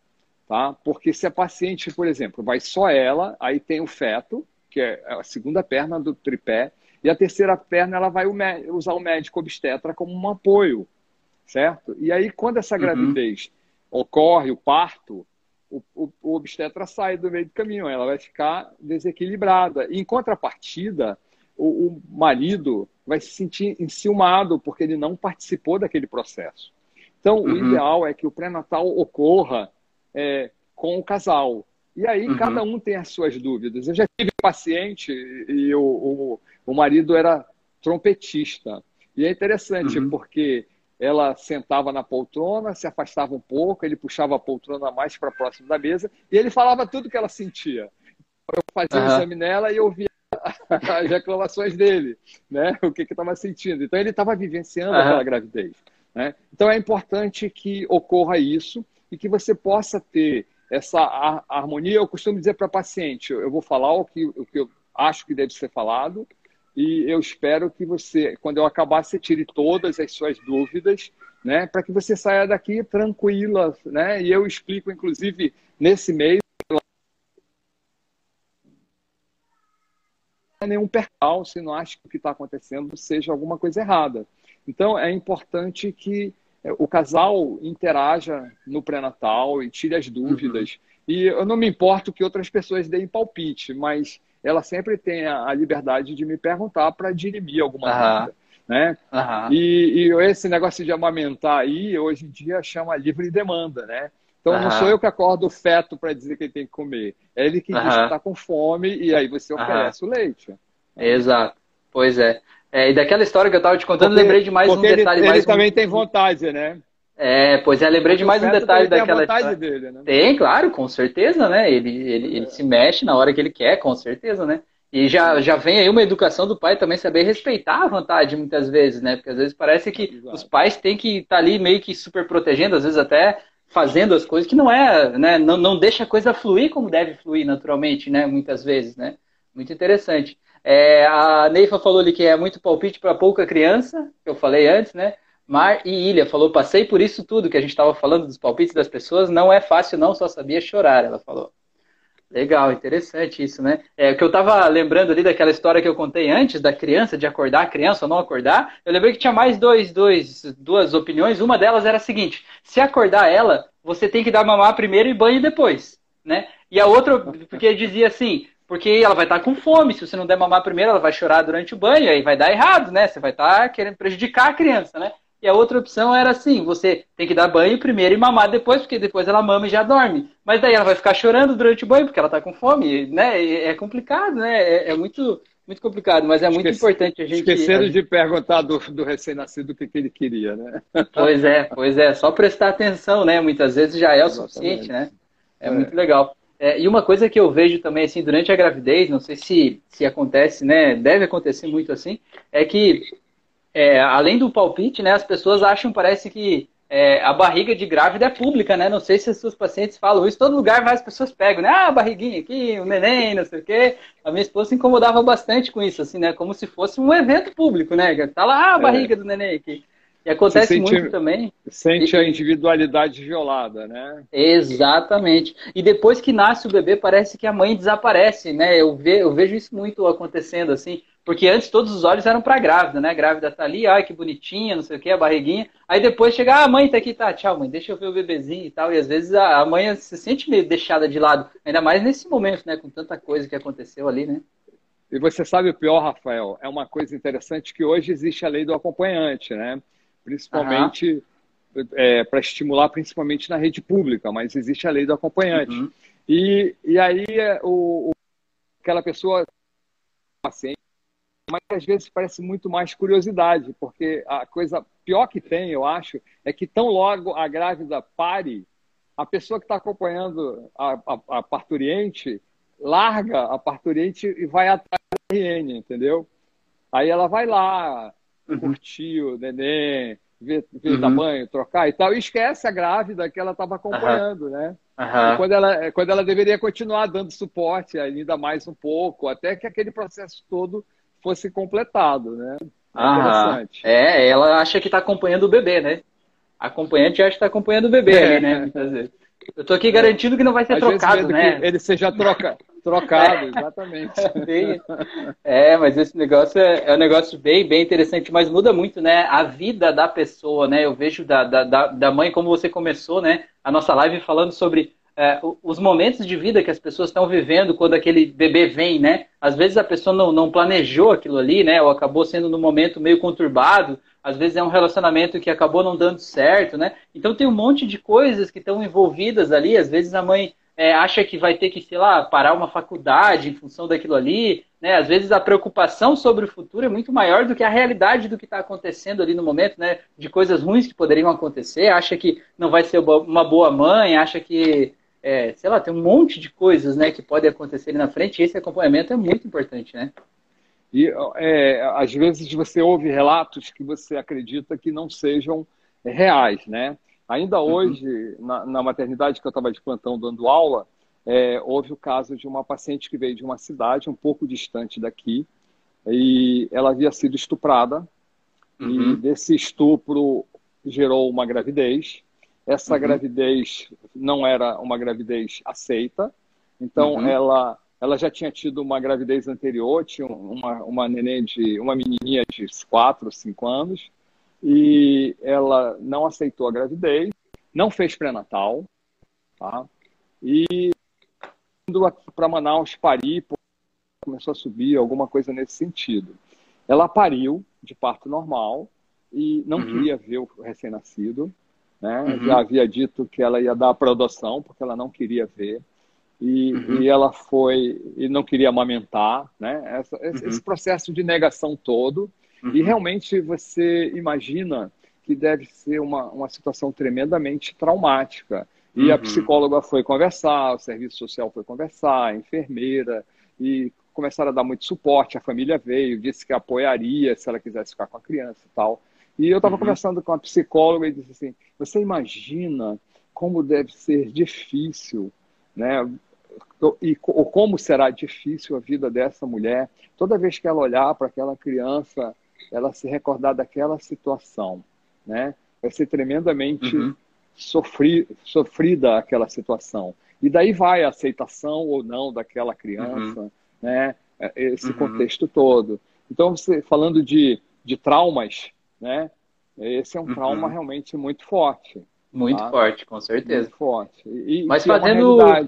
tá? Porque se a paciente, por exemplo, vai só ela, aí tem o feto, que é a segunda perna do tripé, e a terceira perna ela vai usar o médico obstetra como um apoio, certo? E aí quando essa uhum. gravidez uhum. ocorre, o parto, o, o, o, obstetra sai do meio do caminho, ela vai ficar desequilibrada. E, em contrapartida, o, o marido vai se sentir enciumado porque ele não participou daquele processo. Então, uhum. o ideal é que o pré-natal ocorra é, com o casal. E aí uhum. cada um tem as suas dúvidas. Eu já tive paciente e o, o, o marido era trompetista. E é interessante uhum. porque ela sentava na poltrona, se afastava um pouco, ele puxava a poltrona mais para próximo da mesa e ele falava tudo que ela sentia. Eu fazia uhum. o exame nela e eu via *laughs* as reclamações dele, né? O que que estava sentindo. Então ele estava vivenciando uhum. aquela gravidez. Né? Então é importante que ocorra isso e que você possa ter essa harmonia. Eu costumo dizer para paciente, eu vou falar o que, o que eu acho que deve ser falado e eu espero que você, quando eu acabar, você tire todas as suas dúvidas, né, para que você saia daqui tranquila, né? E eu explico, inclusive, nesse mês nenhum percalço, não acho que o que está acontecendo seja alguma coisa errada. Então, é importante que o casal interaja no pré-natal e tire as dúvidas. Uhum. E eu não me importo que outras pessoas deem palpite, mas ela sempre tem a, liberdade de me perguntar para dirimir alguma uhum. dúvida. Né? Uhum. E, e, esse negócio de amamentar aí, hoje em dia, chama livre demanda, né? Então não sou eu que acordo o feto para dizer que ele tem que comer. É ele que diz que está com fome e aí você oferece o leite. Exato. Pois é. É, e daquela história que eu estava te contando, porque, lembrei de mais um detalhe. Ele, mais ele também tem vontade, né? É, pois é, lembrei de mais um detalhe daquela tem história. Dele, né? Tem, claro, com certeza, né? Ele, ele, é. ele se mexe na hora que ele quer, com certeza, né? E já, já vem aí uma educação do pai também saber respeitar a vontade muitas vezes, né? Porque às vezes parece que Exato. os pais têm que estar tá ali meio que super protegendo, às vezes até fazendo as coisas que não é, né? Não, não deixa a coisa fluir como deve fluir naturalmente, né? Muitas vezes, né? Muito interessante. É, a Neifa falou ali que é muito palpite para pouca criança, que eu falei antes, né? Mar e Ilha falou, passei por isso tudo que a gente estava falando dos palpites das pessoas, não é fácil não, só sabia chorar, ela falou. Legal, interessante isso, né? É, o que eu estava lembrando ali daquela história que eu contei antes, da criança, de acordar a criança ou não acordar, eu lembrei que tinha mais dois, dois, duas opiniões, uma delas era a seguinte, se acordar ela, você tem que dar mamar primeiro e banho depois, né? E a outra, porque dizia assim, porque ela vai estar com fome. Se você não der mamar primeiro, ela vai chorar durante o banho, aí vai dar errado, né? Você vai estar querendo prejudicar a criança, né? E a outra opção era assim: você tem que dar banho primeiro e mamar depois, porque depois ela mama e já dorme. Mas daí ela vai ficar chorando durante o banho, porque ela está com fome, né? É complicado, né? É, é muito muito complicado, mas é muito Esqueci, importante a gente. Esqueceram de perguntar do, do recém-nascido o que, que, ele queria, né? Pois é, pois é, só prestar atenção, né? Muitas vezes já é o Exatamente. suficiente, né? É, é. muito legal. É, e uma coisa que eu vejo também, assim, durante a gravidez, não sei se, se acontece, né? Deve acontecer muito assim, é que, é, além do palpite, né? As pessoas acham, parece que é, a barriga de grávida é pública, né? Não sei se os seus pacientes falam isso. Todo lugar várias pessoas pegam, né? Ah, a barriguinha aqui, o neném, não sei o quê. A minha esposa se incomodava bastante com isso, assim, né? Como se fosse um evento público, né? Tá lá ah, a é. barriga do neném aqui. E acontece sente, muito também. Sente a individualidade violada, né? Exatamente. E depois que nasce o bebê, parece que a mãe desaparece, né? Eu, ve, eu vejo isso muito acontecendo, assim. Porque antes todos os olhos eram para a grávida, né? A grávida tá ali, ai que bonitinha, não sei o que, a barriguinha. Aí depois chega, ah, a mãe tá aqui, tá, tchau, mãe, deixa eu ver o bebezinho e tal. E às vezes a, a mãe se sente meio deixada de lado, ainda mais nesse momento, né? Com tanta coisa que aconteceu ali, né? E você sabe o pior, Rafael? É uma coisa interessante que hoje existe a lei do acompanhante, né? Principalmente é, para estimular, principalmente na rede pública, mas existe a lei do acompanhante. Uhum. E, e aí é, o, o, aquela pessoa paciente, mas às vezes parece muito mais curiosidade, porque a coisa pior que tem, eu acho, é que tão logo a grávida pare, a pessoa que está acompanhando a, a, a parturiente larga a parturiente e vai atrás da RN, entendeu? Aí ela vai lá, uhum. curtir o neném, ver, ver uhum. tamanho, trocar e tal, e esquece a grávida que ela estava acompanhando, uhum. né? Uhum. Quando, ela, quando ela deveria continuar dando suporte ainda mais um pouco, até que aquele processo todo fosse completado, né? É interessante. É, ela acha que está acompanhando o bebê, né? A acompanhante acha que está acompanhando o bebê é. né? Muitas vezes. Eu tô aqui garantindo que não vai ser Às trocado, né? ele seja troca, trocado, *laughs* exatamente. é, mas esse negócio é, é, um negócio bem, bem interessante, mas muda muito, né? A vida da pessoa, né? Eu vejo da, da, da mãe, como você começou, né? A nossa live falando sobre é, os momentos de vida que as pessoas estão vivendo quando aquele bebê vem, né? Às vezes a pessoa não, não planejou aquilo ali, né? Ou acabou sendo num momento meio conturbado, às vezes é um relacionamento que acabou não dando certo, né? Então tem um monte de coisas que estão envolvidas ali. Às vezes a mãe é, acha que vai ter que, sei lá, parar uma faculdade em função daquilo ali, né? Às vezes a preocupação sobre o futuro é muito maior do que a realidade do que está acontecendo ali no momento, né? De coisas ruins que poderiam acontecer. Acha que não vai ser uma boa mãe, acha que, é, sei lá, tem um monte de coisas, né, que podem acontecer ali na frente. E esse acompanhamento é muito importante, né? E é, às vezes você ouve relatos que você acredita que não sejam reais, né? Ainda uhum. hoje, na, na, maternidade que eu estava de plantão dando aula, é, houve o caso de uma paciente que veio de uma cidade um pouco distante daqui e ela havia sido estuprada uhum. e desse estupro gerou uma gravidez. Essa uhum. gravidez não era uma gravidez aceita, então uhum. ela ela já tinha tido uma gravidez anterior, tinha uma, uma neném de uma menininha de 4, 5 anos, e ela não aceitou a gravidez, não fez pré-natal, tá? E indo aqui para Manaus parir, começou a subir, alguma coisa nesse sentido. Ela pariu de parto normal e não uhum. queria ver o recém-nascido, né? Uhum. Já havia dito que ela ia dar para adoção, porque ela não queria ver e, uhum. e ela foi e não queria amamentar, né? Essa, uhum. Esse processo de negação todo. Uhum. E realmente você imagina que deve ser uma, uma situação tremendamente traumática. E a uhum. psicóloga foi conversar, o serviço social foi conversar, a enfermeira, e começaram a dar muito suporte. A família veio, disse que apoiaria se ela quisesse ficar com a criança e tal. E eu estava uhum. conversando com a psicóloga e disse assim: Você imagina como deve ser difícil né? e ou como será difícil a vida dessa mulher toda vez que ela olhar para aquela criança, ela se recordar daquela situação, né? Vai ser tremendamente uhum. sofri, sofrida aquela situação. E daí vai a aceitação ou não daquela criança, uhum. né? Esse uhum. contexto todo. Então, você falando de, de traumas, né? Esse é um trauma uhum. realmente muito forte. Muito tá? forte, com certeza. Muito forte. E, Mas fazendo é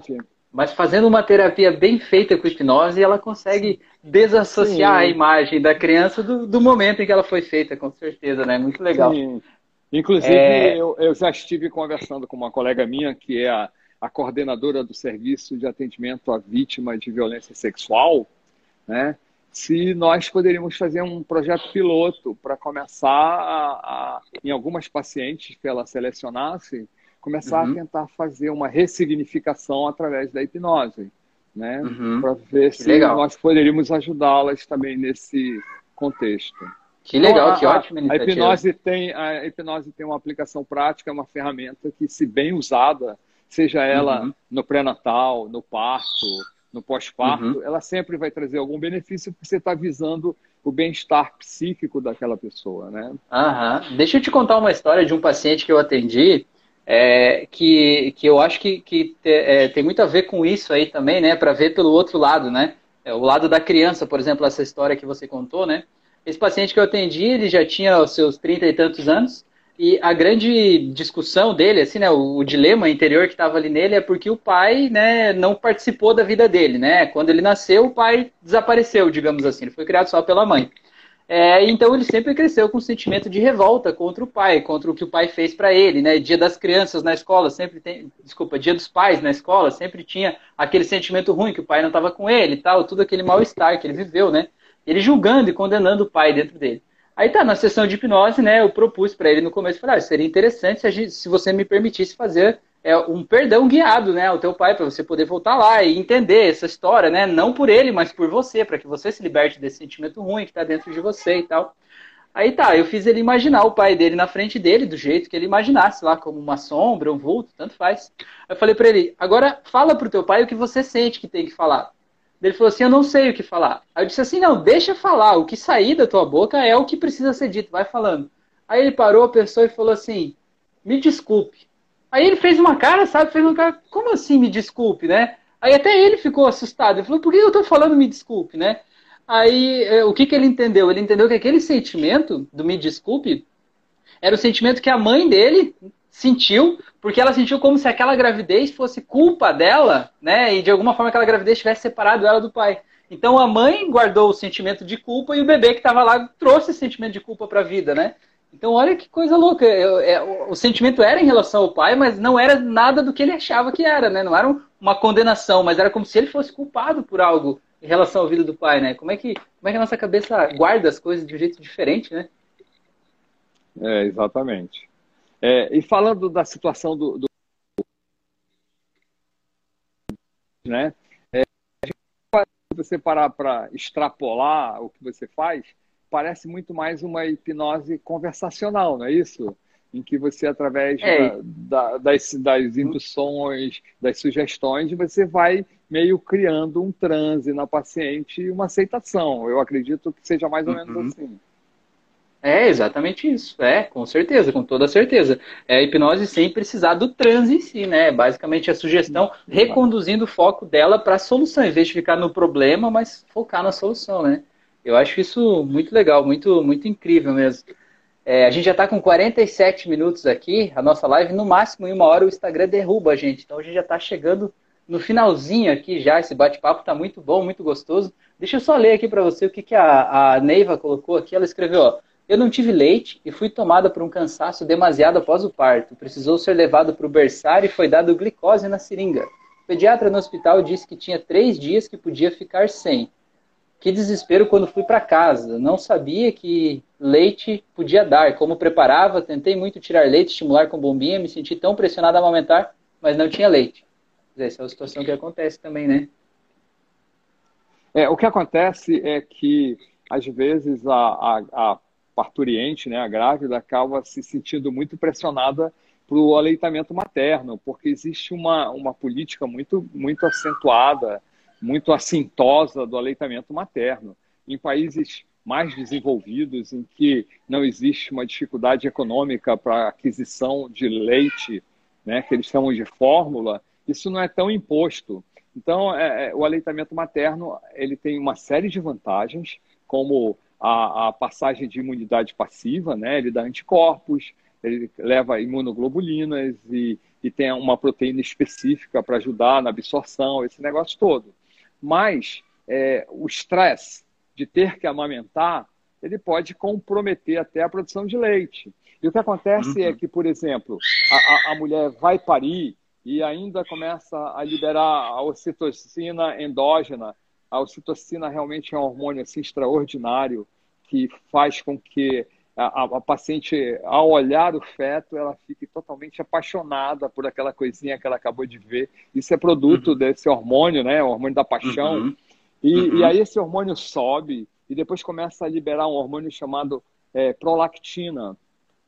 mas fazendo uma terapia bem feita com hipnose, ela consegue desassociar Sim. a imagem da criança do, do, momento em que ela foi feita, com certeza, né? Muito legal. Sim. Inclusive, é... eu, eu, já estive conversando com uma colega minha, que é a, a coordenadora do Serviço de Atendimento à Vítima de Violência Sexual, né? Se nós poderíamos fazer um projeto piloto para começar a, a, em algumas pacientes que ela selecionasse, começar uhum. a tentar fazer uma ressignificação através da hipnose, né? Uhum. Para ver se legal. nós poderíamos ajudá-las também nesse contexto. Que legal, então, que ótimo. A, a hipnose tem a hipnose tem uma aplicação prática, é uma ferramenta que, se bem usada, seja ela uhum. no pré-natal, no parto, no pós-parto, uhum. ela sempre vai trazer algum benefício porque você está visando o bem-estar psíquico daquela pessoa, né? Uhum. Deixa eu te contar uma história de um paciente que eu atendi, é, que, que eu acho que, que é, tem muito a ver com isso aí também, né? Para ver pelo outro lado, né? É, o lado da criança, por exemplo, essa história que você contou, né? Esse paciente que eu atendi, ele já tinha os seus 30 e tantos anos, e a grande discussão dele, assim, né, o, o dilema interior que estava ali nele é porque o pai, né, não participou da vida dele, né? Quando ele nasceu, o pai desapareceu, digamos assim, ele foi criado só pela mãe. É, então ele sempre cresceu com um sentimento de revolta contra o pai, contra o que o pai fez para ele, né? Dia das crianças na escola sempre tem, desculpa, dia dos pais na escola sempre tinha aquele sentimento ruim que o pai não estava com ele, tal, tudo aquele mal estar que ele viveu, né? Ele julgando e condenando o pai dentro dele. Aí tá, na sessão de hipnose, né, eu propus para ele no começo, falei, ah, seria interessante se, gente, se, você me permitisse fazer é, um perdão guiado, né, ao teu pai, para você poder voltar lá e entender essa história, né, não por ele, mas por você, para que você se liberte desse sentimento ruim que está dentro de você e tal. Aí tá, eu fiz ele imaginar o pai dele na frente dele, do jeito que ele imaginasse lá, como uma sombra, um vulto, tanto faz. Aí eu falei para ele, agora fala pro teu pai o que você sente que tem que falar. Ele falou assim: Eu não sei o que falar. Aí eu disse assim: Não, deixa falar. O que sair da tua boca é o que precisa ser dito. Vai falando. Aí ele parou, pensou e falou assim: Me desculpe. Aí ele fez uma cara, sabe? Fez uma cara: Como assim me desculpe, né? Aí até ele ficou assustado. Ele falou: Por que eu tô falando me desculpe, né? Aí é, o que, que ele entendeu? Ele entendeu que aquele sentimento do me desculpe era o sentimento que a mãe dele sentiu, porque ela sentiu como se aquela gravidez fosse culpa dela, né? E de alguma forma aquela gravidez tivesse separado ela do pai. Então a mãe guardou o sentimento de culpa e o bebê que estava lá trouxe esse sentimento de culpa para a vida, né? Então olha que coisa louca. É, o sentimento era em relação ao pai, mas não era nada do que ele achava que era, né? Não era uma condenação, mas era como se ele fosse culpado por algo em relação à vida do pai, né? Como é que, como é que a nossa cabeça guarda as coisas de um jeito diferente, né? É, exatamente. É, e falando da situação do, do né? É, você parar para extrapolar o que você faz, parece muito mais uma hipnose conversacional, não é isso? Em que você, através é. da, da, das, das induções, das sugestões, você vai meio criando um transe na paciente e uma aceitação. Eu acredito que seja mais ou menos uhum. assim. É exatamente isso. É, com certeza, com toda certeza. É a hipnose sem precisar do transe em si, né? Basicamente a sugestão reconduzindo o foco dela para a solução, em vez de ficar no problema, mas focar na solução, né? Eu acho isso muito legal, muito, muito incrível mesmo. É, a gente já está com 47 minutos aqui, a nossa live, no máximo em uma hora o Instagram derruba a gente. Então a gente já está chegando no finalzinho aqui já, esse bate-papo está muito bom, muito gostoso. Deixa eu só ler aqui para você o que, que a, a Neiva colocou aqui. Ela escreveu, ó, eu não tive leite e fui tomada por um cansaço demasiado após o parto. Precisou ser levado para o berçário e foi dado glicose na seringa. O pediatra no hospital disse que tinha três dias que podia ficar sem. Que desespero quando fui para casa. Não sabia que leite podia dar. Como preparava, tentei muito tirar leite, estimular com bombinha, me senti tão pressionada a amamentar, mas não tinha leite. Essa é a situação que acontece também, né? É, o que acontece é que, às vezes, a, a, a parturiente, né, a grávida, acaba se sentindo muito pressionada para o aleitamento materno, porque existe uma, uma política muito, muito acentuada, muito assintosa do aleitamento materno. Em países mais desenvolvidos, em que não existe uma dificuldade econômica para aquisição de leite, né, que eles chamam de fórmula, isso não é tão imposto. Então, é, é o aleitamento materno ele tem uma série de vantagens, como a, a passagem de imunidade passiva, né? Ele dá anticorpos, ele leva imunoglobulinas e, e tem uma proteína específica para ajudar na absorção, esse negócio todo. Mas é, o estresse de ter que amamentar, ele pode comprometer até a produção de leite. E o que acontece é uhum. é que, por exemplo, a, a, mulher vai parir e ainda começa a liberar a ocitocina endógena a ocitocina realmente é um hormônio assim, extraordinário que faz com que a, a, paciente, ao olhar o feto, ela fique totalmente apaixonada por aquela coisinha que ela acabou de ver. Isso é produto uhum. desse hormônio, né? O hormônio da paixão. Uhum. E, uhum. e, aí esse hormônio sobe e depois começa a liberar um hormônio chamado é, prolactina.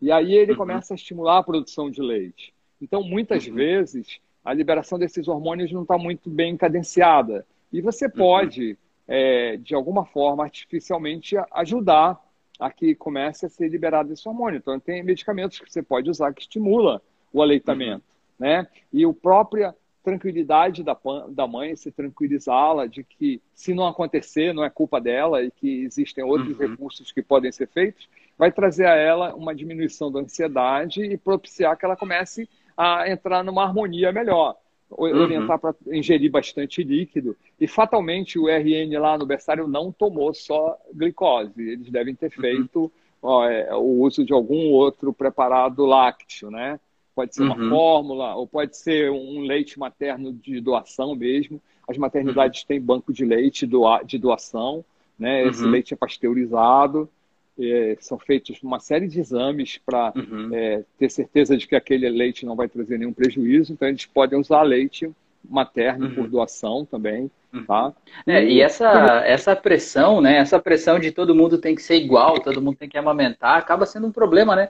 E aí ele uhum. começa a estimular a produção de leite. Então, muitas uhum. vezes, a liberação desses hormônios não está muito bem cadenciada. E você uhum. pode, é, de alguma forma, artificialmente ajudar a que comece a ser liberado esse hormônio. Então, tem medicamentos que você pode usar que estimula o aleitamento, uhum. né? E a própria tranquilidade da, da mãe, se tranquilizá-la de que se não acontecer, não é culpa dela e que existem outros uhum. recursos que podem ser feitos, vai trazer a ela uma diminuição da ansiedade e propiciar que ela comece a entrar numa harmonia melhor. Uhum. Orientar para ingerir bastante líquido. E fatalmente o RN lá no berçário não tomou só glicose. Eles devem ter uhum. feito ó, é, o uso de algum outro preparado lácteo, né? Pode ser uma uhum. fórmula, ou pode ser um leite materno de doação mesmo. As maternidades uhum. têm banco de leite de doação, né? Esse uhum. leite é pasteurizado é, são feitos uma série de exames para uhum. é, ter certeza de que aquele leite não vai trazer nenhum prejuízo. Então, eles podem usar leite materno uhum. por doação também. Uhum. Tá? É, e essa, essa pressão, né? Essa pressão de todo mundo tem que ser igual, todo mundo tem que amamentar, acaba sendo um problema, né?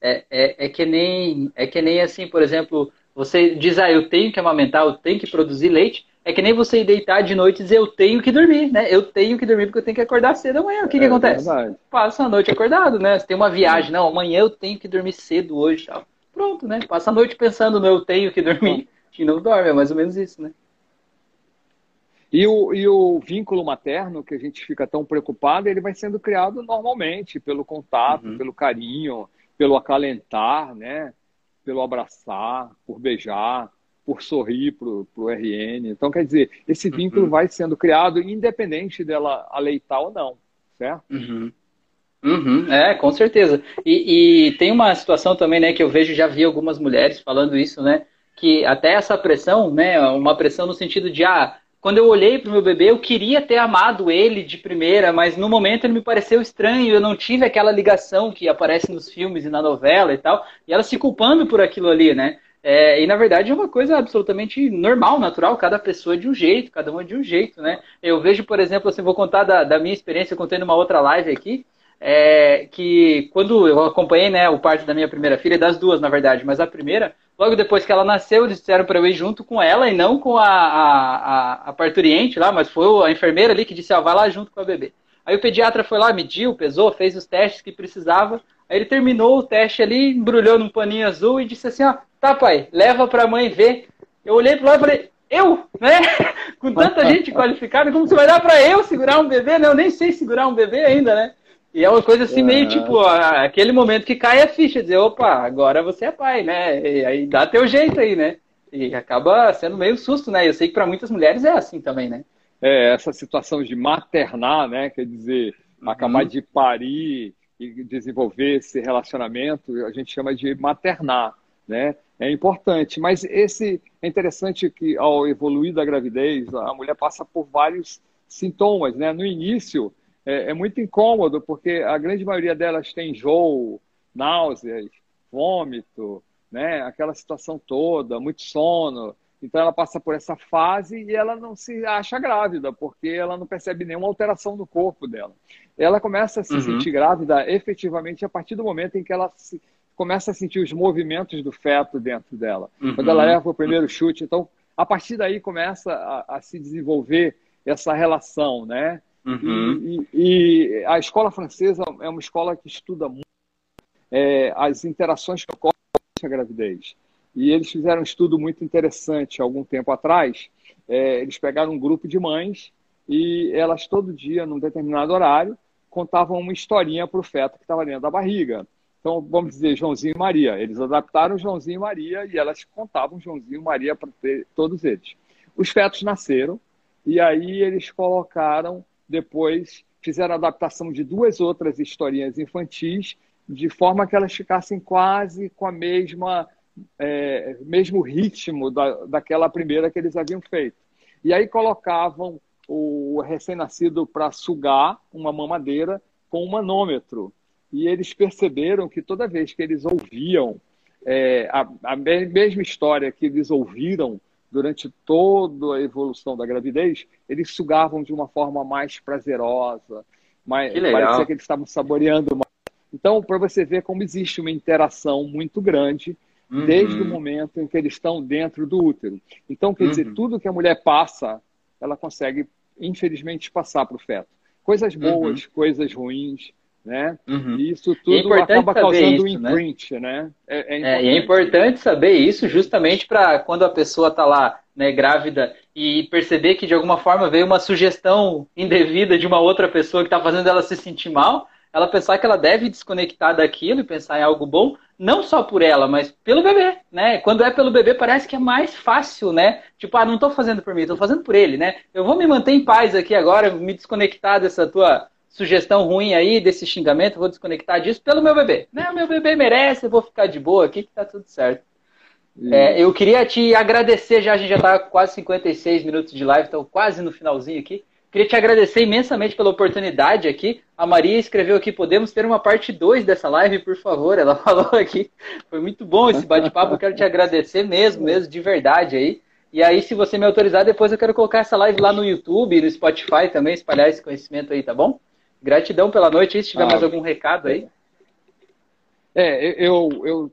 É, é, é, que nem, é que nem assim, por exemplo, você diz, ah, eu tenho que amamentar, eu tenho que produzir leite, é que nem você ir deitar de noite e dizer eu tenho que dormir, né? Eu tenho que dormir porque eu tenho que acordar cedo amanhã. O que, é, que acontece? Verdade. Passa a noite acordado, né? Você tem uma viagem, não, amanhã eu tenho que dormir cedo hoje tal. Pronto, né? Passa a noite pensando no eu tenho que dormir *laughs* e não dorme, é mais ou menos isso, né? E o, e o vínculo materno, que a gente fica tão preocupado, ele vai sendo criado normalmente, pelo contato, uhum. pelo carinho, pelo acalentar, né? Pelo abraçar, por beijar por sorrir para o RN. Então, quer dizer, esse uhum. vínculo uhum. vai sendo criado independente dela aleitar ou não, certo? Uhum. Uhum, é, com certeza. E, e, tem uma situação também, né, que eu vejo, já vi algumas mulheres falando isso, né, que até essa pressão, né, uma pressão no sentido de, ah, quando eu olhei para o meu bebê, eu queria ter amado ele de primeira, mas no momento ele me pareceu estranho, eu não tive aquela ligação que aparece nos filmes e na novela e tal, e ela se culpando por aquilo ali, né? É, e na verdade é uma coisa absolutamente normal, natural, cada pessoa é de um jeito, cada uma é de um jeito, né? Eu vejo, por exemplo, assim, vou contar da, da minha experiência, eu contei numa outra live aqui, é, que quando eu acompanhei né, o parto da minha primeira filha, das duas, na verdade, mas a primeira, logo depois que ela nasceu, eles disseram para eu ir junto com ela e não com a, a, a, parturiente lá, mas foi a enfermeira ali que disse, ó, vai lá junto com a bebê. Aí o pediatra foi lá, mediu, pesou, fez os testes que precisava, aí ele terminou o teste ali, embrulhou num paninho azul e disse assim, ó, Tá, pai, leva pra mãe ver. Eu olhei pro lado e falei, eu, né? *laughs* Com tanta gente qualificada, como você vai dar pra eu segurar um bebê, né? Eu nem sei segurar um bebê ainda, né? E é uma coisa assim, meio tipo, aquele momento que cai a ficha, dizer, opa, agora você é pai, né? E aí dá teu jeito aí, né? E acaba sendo meio susto, né? Eu sei que para muitas mulheres é assim também, né? É, essa situação de maternar, né? Quer dizer, uhum. acabar de parir e desenvolver esse relacionamento, a gente chama de maternar, né? é importante. Mas esse é interessante que ao evoluir da gravidez, a mulher passa por vários sintomas, né? No início é, é muito incômodo porque a grande maioria delas tem enjoo, náuseas, vômito, né? Aquela situação toda, muito sono. Então ela passa por essa fase e ela não se acha grávida, porque ela não percebe nenhuma alteração no corpo dela. Ela começa a se uhum. sentir grávida efetivamente a partir do momento em que ela se, começa a sentir os movimentos do feto dentro dela. Uhum. Quando ela leva o primeiro chute, então a partir daí começa a, a se desenvolver essa relação, né? Uhum. E, e, e, a escola francesa é uma escola que estuda muito é, as interações que ocorrem durante a gravidez. E eles fizeram um estudo muito interessante algum tempo atrás. É, eles pegaram um grupo de mães e elas todo dia, num determinado horário, contavam uma historinha para o feto que estava dentro da barriga. Então, vamos dizer, Joãozinho e Maria. Eles adaptaram Joãozinho e Maria e elas contavam Joãozinho e Maria para todos eles. Os fetos nasceram e aí eles colocaram, depois, fizeram a adaptação de duas outras historinhas infantis, de forma que elas ficassem quase com a mesma é, mesmo ritmo da, daquela primeira que eles haviam feito. E aí colocavam o recém-nascido para sugar uma mamadeira com um manômetro. E eles perceberam que toda vez que eles ouviam é, a, a mesma história que eles ouviram durante toda a evolução da gravidez, eles sugavam de uma forma mais prazerosa, mais, que parecia que eles estavam saboreando mais. Então, para você ver como existe uma interação muito grande uhum. desde o momento em que eles estão dentro do útero. Então, quer uhum. dizer, tudo que a mulher passa, ela consegue, infelizmente, passar para o feto. Coisas boas, uhum. coisas ruins, né? Uhum. E isso é tudo é acaba causando um né? imprint, né? né? É, é, importante. é, é importante saber isso justamente para quando a pessoa está lá né, grávida e perceber que de alguma forma veio uma sugestão indevida de uma outra pessoa que está fazendo ela se sentir mal, ela pensar que ela deve desconectar daquilo e pensar em algo bom, não só por ela, mas pelo bebê, né? Quando é pelo bebê parece que é mais fácil, né? Tipo, ah, não estou fazendo por mim, estou fazendo por ele, né? Eu vou me manter em paz aqui agora, me desconectar dessa tua sugestão ruim aí, desse xingamento, vou desconectar disso pelo meu bebê. Né? O meu bebê merece, eu vou ficar de boa aqui que tá tudo certo. É, eu queria te agradecer, já a gente já está quase 56 minutos de live, então quase no finalzinho aqui. Queria te agradecer imensamente pela oportunidade aqui. A Maria escreveu aqui: podemos ter uma parte 2 dessa live, por favor? Ela *laughs* falou aqui. Foi muito bom esse bate-papo. Quero te agradecer mesmo, mesmo, de verdade aí. E aí, se você me autorizar, depois eu quero colocar essa live lá no YouTube, no Spotify também, espalhar esse conhecimento aí, tá bom? Gratidão pela noite. E se tiver ah, mais algum recado aí. É, eu, eu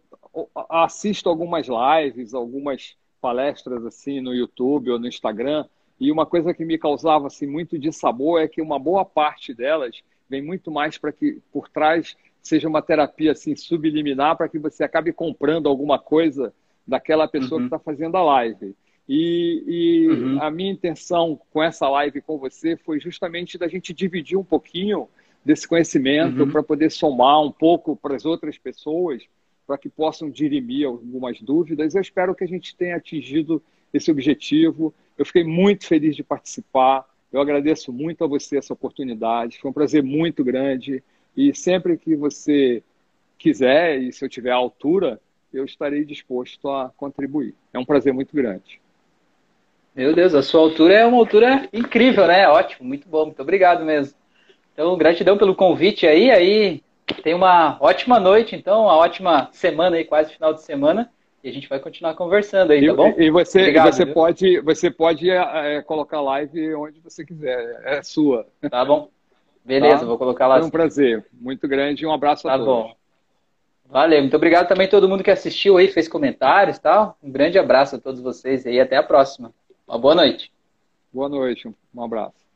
assisto algumas lives, algumas palestras assim no YouTube ou no Instagram, e uma coisa que me causava assim muito de sabor é que uma boa parte delas vem muito mais para que por trás seja uma terapia assim subliminar para que você acabe comprando alguma coisa daquela pessoa uhum. que está fazendo a live. E, e uhum. a minha intenção com essa live com você foi justamente da gente dividir um pouquinho desse conhecimento uhum. para poder somar um pouco para as outras pessoas para que possam dirimir algumas dúvidas. Eu espero que a gente tenha atingido esse objetivo. Eu fiquei muito feliz de participar. Eu agradeço muito a você essa oportunidade. Foi um prazer muito grande. E sempre que você quiser, e se eu tiver a altura, eu estarei disposto a contribuir. É um prazer muito grande. Meu Deus, a sua altura é uma altura incrível, né? Ótimo, muito bom, muito obrigado mesmo. Então, gratidão pelo convite aí, aí tem uma ótima noite, então, uma ótima semana aí, quase final de semana. E a gente vai continuar conversando aí, tá bom? E, você, Obrigado, você pode, você pode é, colocar live onde você quiser, é sua. Tá bom. Beleza, tá? vou colocar lá. Foi um prazer, muito grande e um abraço a tá todos. Tá bom. Valeu, muito obrigado também a todo mundo que assistiu aí, fez comentários e tal. Um grande abraço a todos vocês e até a próxima. Uma boa noite. Boa noite, um abraço.